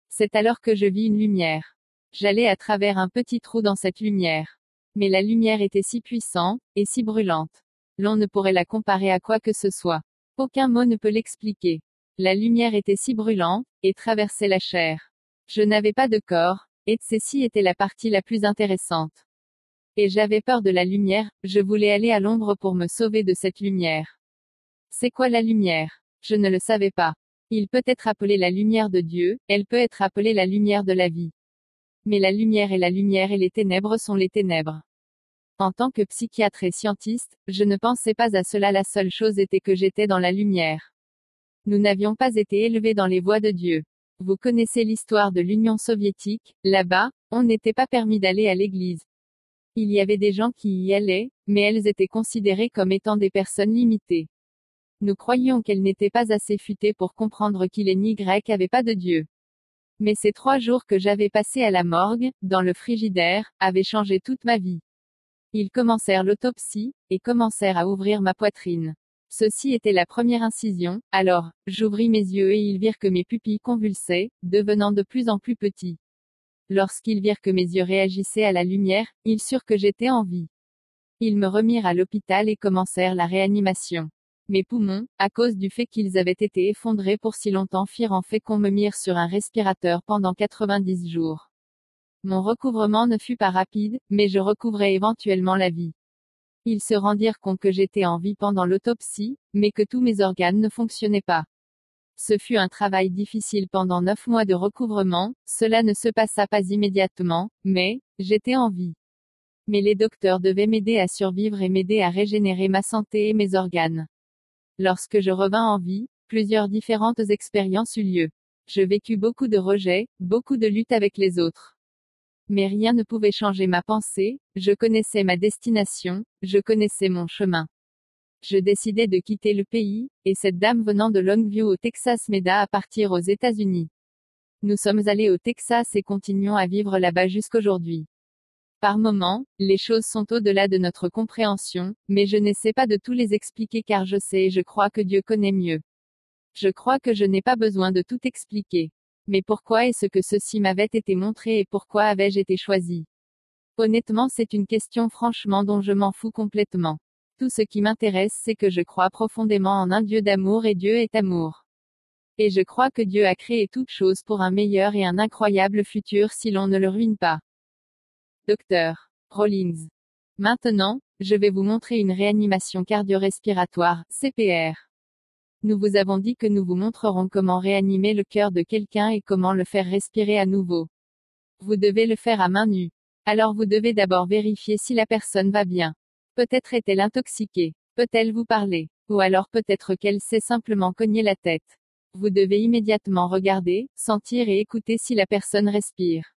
C'est alors que je vis une lumière. J'allais à travers un petit trou dans cette lumière. Mais la lumière était si puissante, et si brûlante. L'on ne pourrait la comparer à quoi que ce soit. Aucun mot ne peut l'expliquer. La lumière était si brûlante, et traversait la chair. Je n'avais pas de corps, et ceci était la partie la plus intéressante. Et j'avais peur de la lumière, je voulais aller à l'ombre pour me sauver de cette lumière. C'est quoi la lumière? Je ne le savais pas. Il peut être appelé la lumière de Dieu, elle peut être appelée la lumière de la vie. Mais la lumière est la lumière et les ténèbres sont les ténèbres. En tant que psychiatre et scientiste, je ne pensais pas à cela, la seule chose était que j'étais dans la lumière. Nous n'avions pas été élevés dans les voies de Dieu. Vous connaissez l'histoire de l'Union soviétique, là-bas, on n'était pas permis d'aller à l'église. Il y avait des gens qui y allaient, mais elles étaient considérées comme étant des personnes limitées. Nous croyions qu'elle n'était pas assez futée pour comprendre qu'il est ni grec avait pas de Dieu. Mais ces trois jours que j'avais passés à la morgue, dans le frigidaire, avaient changé toute ma vie. Ils commencèrent l'autopsie, et commencèrent à ouvrir ma poitrine. Ceci était la première incision, alors, j'ouvris mes yeux et ils virent que mes pupilles convulsaient, devenant de plus en plus petits. Lorsqu'ils virent que mes yeux réagissaient à la lumière, ils surent que j'étais en vie. Ils me remirent à l'hôpital et commencèrent la réanimation. Mes poumons, à cause du fait qu'ils avaient été effondrés pour si longtemps firent en fait qu'on me mire sur un respirateur pendant 90 jours. Mon recouvrement ne fut pas rapide, mais je recouvrais éventuellement la vie. Ils se rendirent compte que j'étais en vie pendant l'autopsie, mais que tous mes organes ne fonctionnaient pas. Ce fut un travail difficile pendant neuf mois de recouvrement, cela ne se passa pas immédiatement, mais, j'étais en vie. Mais les docteurs devaient m'aider à survivre et m'aider à régénérer ma santé et mes organes. Lorsque je revins en vie, plusieurs différentes expériences eurent lieu. Je vécus beaucoup de rejets, beaucoup de luttes avec les autres. Mais rien ne pouvait changer ma pensée, je connaissais ma destination, je connaissais mon chemin. Je décidai de quitter le pays, et cette dame venant de Longview au Texas m'aida à partir aux États-Unis. Nous sommes allés au Texas et continuons à vivre là-bas jusqu'aujourd'hui. Par moments, les choses sont au-delà de notre compréhension, mais je n'essaie pas de tous les expliquer car je sais et je crois que Dieu connaît mieux. Je crois que je n'ai pas besoin de tout expliquer. Mais pourquoi est-ce que ceci m'avait été montré et pourquoi avais-je été choisi? Honnêtement, c'est une question franchement dont je m'en fous complètement. Tout ce qui m'intéresse, c'est que je crois profondément en un Dieu d'amour et Dieu est amour. Et je crois que Dieu a créé toutes choses pour un meilleur et un incroyable futur si l'on ne le ruine pas. Docteur Rollins. Maintenant, je vais vous montrer une réanimation cardio-respiratoire, CPR. Nous vous avons dit que nous vous montrerons comment réanimer le cœur de quelqu'un et comment le faire respirer à nouveau. Vous devez le faire à main nue. Alors vous devez d'abord vérifier si la personne va bien. Peut-être est-elle intoxiquée. Peut-elle vous parler? Ou alors peut-être qu'elle s'est simplement cogné la tête. Vous devez immédiatement regarder, sentir et écouter si la personne respire.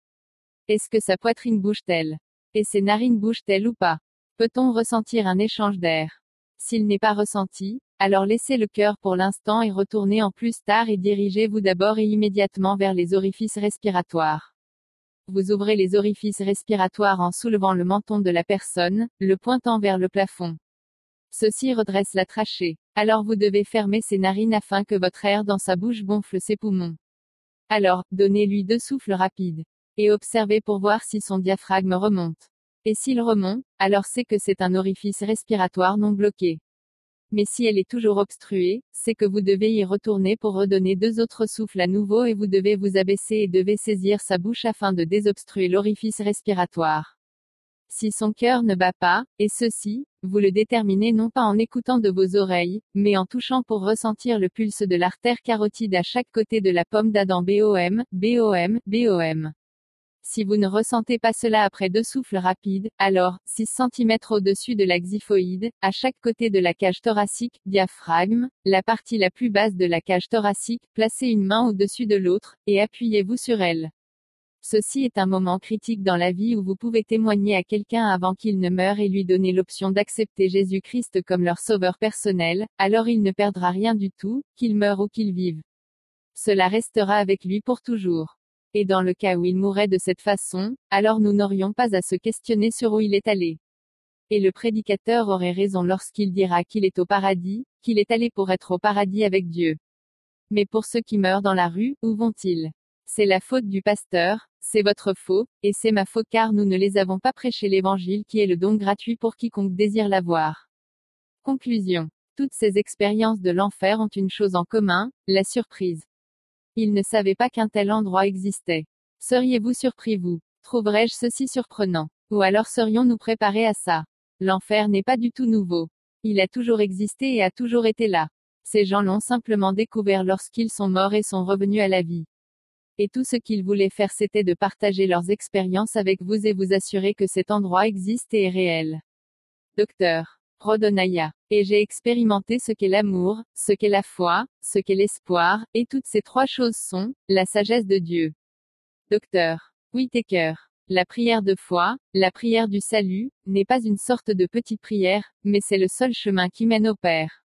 Est-ce que sa poitrine bouge-t-elle Et ses narines bougent-elles ou pas? Peut-on ressentir un échange d'air? S'il n'est pas ressenti, alors laissez le cœur pour l'instant et retournez en plus tard et dirigez-vous d'abord et immédiatement vers les orifices respiratoires. Vous ouvrez les orifices respiratoires en soulevant le menton de la personne, le pointant vers le plafond. Ceci redresse la trachée. Alors vous devez fermer ses narines afin que votre air dans sa bouche gonfle ses poumons. Alors, donnez-lui deux souffles rapides et observez pour voir si son diaphragme remonte. Et s'il remonte, alors c'est que c'est un orifice respiratoire non bloqué. Mais si elle est toujours obstruée, c'est que vous devez y retourner pour redonner deux autres souffles à nouveau et vous devez vous abaisser et devez saisir sa bouche afin de désobstruer l'orifice respiratoire. Si son cœur ne bat pas, et ceci, vous le déterminez non pas en écoutant de vos oreilles, mais en touchant pour ressentir le pulse de l'artère carotide à chaque côté de la pomme d'Adam BOM, BOM, BOM. Si vous ne ressentez pas cela après deux souffles rapides, alors, 6 cm au-dessus de la xiphoïde, à chaque côté de la cage thoracique, diaphragme, la partie la plus basse de la cage thoracique, placez une main au-dessus de l'autre, et appuyez-vous sur elle. Ceci est un moment critique dans la vie où vous pouvez témoigner à quelqu'un avant qu'il ne meure et lui donner l'option d'accepter Jésus-Christ comme leur sauveur personnel, alors il ne perdra rien du tout, qu'il meure ou qu'il vive. Cela restera avec lui pour toujours. Et dans le cas où il mourrait de cette façon, alors nous n'aurions pas à se questionner sur où il est allé. Et le prédicateur aurait raison lorsqu'il dira qu'il est au paradis, qu'il est allé pour être au paradis avec Dieu. Mais pour ceux qui meurent dans la rue, où vont-ils? C'est la faute du pasteur, c'est votre faute, et c'est ma faute car nous ne les avons pas prêché l'évangile qui est le don gratuit pour quiconque désire l'avoir. Conclusion. Toutes ces expériences de l'enfer ont une chose en commun, la surprise. Il ne savait pas qu'un tel endroit existait. Seriez-vous surpris vous? Trouverais-je ceci surprenant? Ou alors serions-nous préparés à ça? L'enfer n'est pas du tout nouveau. Il a toujours existé et a toujours été là. Ces gens l'ont simplement découvert lorsqu'ils sont morts et sont revenus à la vie. Et tout ce qu'ils voulaient faire c'était de partager leurs expériences avec vous et vous assurer que cet endroit existe et est réel. Docteur Rodonaya. Et j'ai expérimenté ce qu'est l'amour, ce qu'est la foi, ce qu'est l'espoir, et toutes ces trois choses sont, la sagesse de Dieu. Docteur. Whitaker. La prière de foi, la prière du salut, n'est pas une sorte de petite prière, mais c'est le seul chemin qui mène au Père.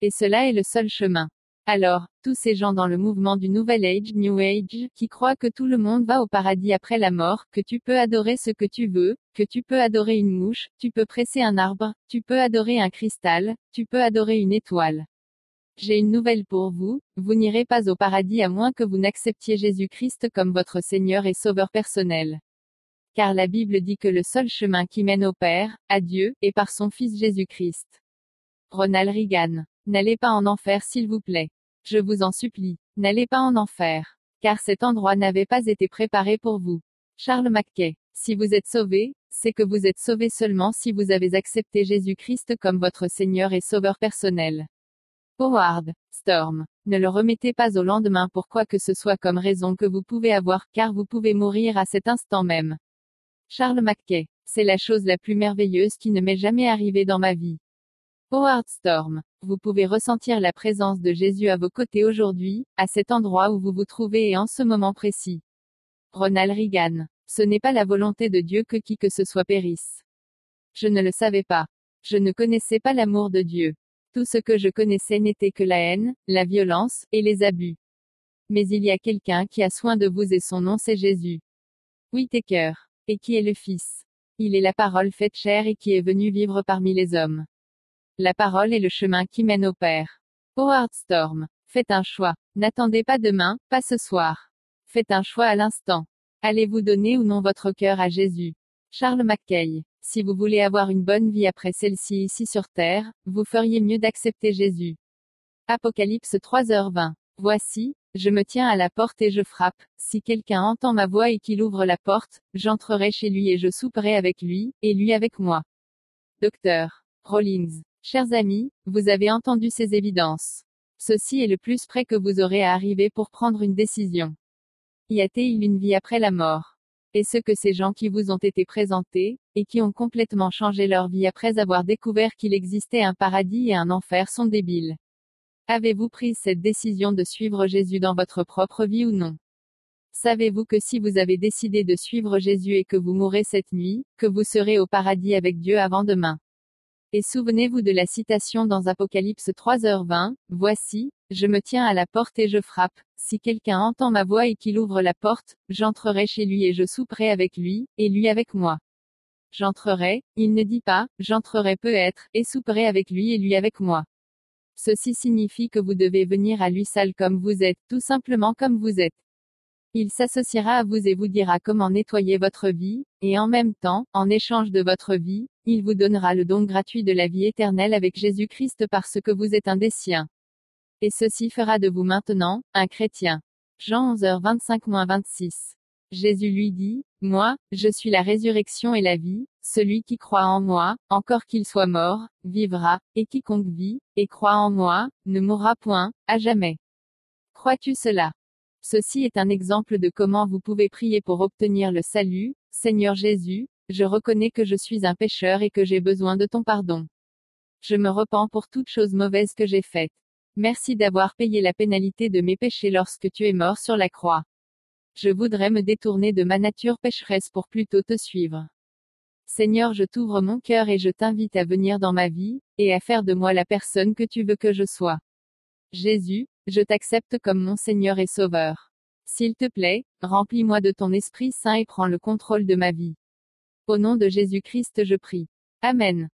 Et cela est le seul chemin. Alors, tous ces gens dans le mouvement du Nouvel Age, New Age, qui croient que tout le monde va au paradis après la mort, que tu peux adorer ce que tu veux, que tu peux adorer une mouche, tu peux presser un arbre, tu peux adorer un cristal, tu peux adorer une étoile. J'ai une nouvelle pour vous, vous n'irez pas au paradis à moins que vous n'acceptiez Jésus-Christ comme votre Seigneur et Sauveur personnel. Car la Bible dit que le seul chemin qui mène au Père, à Dieu, est par son Fils Jésus-Christ. Ronald Reagan N'allez pas en enfer s'il vous plaît. Je vous en supplie. N'allez pas en enfer. Car cet endroit n'avait pas été préparé pour vous. Charles Mackay. Si vous êtes sauvé, c'est que vous êtes sauvé seulement si vous avez accepté Jésus-Christ comme votre Seigneur et Sauveur personnel. Howard, Storm. Ne le remettez pas au lendemain pour quoi que ce soit comme raison que vous pouvez avoir, car vous pouvez mourir à cet instant même. Charles Mackay. C'est la chose la plus merveilleuse qui ne m'est jamais arrivée dans ma vie. Howard Storm. Vous pouvez ressentir la présence de Jésus à vos côtés aujourd'hui, à cet endroit où vous vous trouvez et en ce moment précis. Ronald Reagan. Ce n'est pas la volonté de Dieu que qui que ce soit périsse. Je ne le savais pas. Je ne connaissais pas l'amour de Dieu. Tout ce que je connaissais n'était que la haine, la violence, et les abus. Mais il y a quelqu'un qui a soin de vous et son nom c'est Jésus. Whitaker. Et qui est le Fils? Il est la parole faite chair et qui est venu vivre parmi les hommes. La parole est le chemin qui mène au Père. Howard Storm. Faites un choix. N'attendez pas demain, pas ce soir. Faites un choix à l'instant. Allez-vous donner ou non votre cœur à Jésus? Charles Mackay. Si vous voulez avoir une bonne vie après celle-ci ici sur terre, vous feriez mieux d'accepter Jésus. Apocalypse 3h20. Voici, je me tiens à la porte et je frappe. Si quelqu'un entend ma voix et qu'il ouvre la porte, j'entrerai chez lui et je souperai avec lui, et lui avec moi. Docteur Rollins. Chers amis, vous avez entendu ces évidences. Ceci est le plus près que vous aurez à arriver pour prendre une décision. Y a-t-il une vie après la mort? Et ce que ces gens qui vous ont été présentés, et qui ont complètement changé leur vie après avoir découvert qu'il existait un paradis et un enfer sont débiles? Avez-vous pris cette décision de suivre Jésus dans votre propre vie ou non? Savez-vous que si vous avez décidé de suivre Jésus et que vous mourrez cette nuit, que vous serez au paradis avec Dieu avant demain? Et souvenez-vous de la citation dans Apocalypse 3h20, Voici, je me tiens à la porte et je frappe. Si quelqu'un entend ma voix et qu'il ouvre la porte, j'entrerai chez lui et je souperai avec lui, et lui avec moi. J'entrerai, il ne dit pas, j'entrerai peut-être, et souperai avec lui et lui avec moi. Ceci signifie que vous devez venir à lui sale comme vous êtes, tout simplement comme vous êtes. Il s'associera à vous et vous dira comment nettoyer votre vie, et en même temps, en échange de votre vie, il vous donnera le don gratuit de la vie éternelle avec Jésus-Christ parce que vous êtes un des siens. Et ceci fera de vous maintenant, un chrétien. Jean 11h25-26. Jésus lui dit, Moi, je suis la résurrection et la vie, celui qui croit en moi, encore qu'il soit mort, vivra, et quiconque vit, et croit en moi, ne mourra point, à jamais. Crois-tu cela? Ceci est un exemple de comment vous pouvez prier pour obtenir le salut, Seigneur Jésus, je reconnais que je suis un pécheur et que j'ai besoin de ton pardon. Je me repens pour toute chose mauvaise que j'ai faite. Merci d'avoir payé la pénalité de mes péchés lorsque tu es mort sur la croix. Je voudrais me détourner de ma nature pécheresse pour plutôt te suivre. Seigneur, je t'ouvre mon cœur et je t'invite à venir dans ma vie, et à faire de moi la personne que tu veux que je sois. Jésus, je t'accepte comme mon Seigneur et Sauveur. S'il te plaît, remplis-moi de ton Esprit Saint et prends le contrôle de ma vie. Au nom de Jésus-Christ je prie. Amen.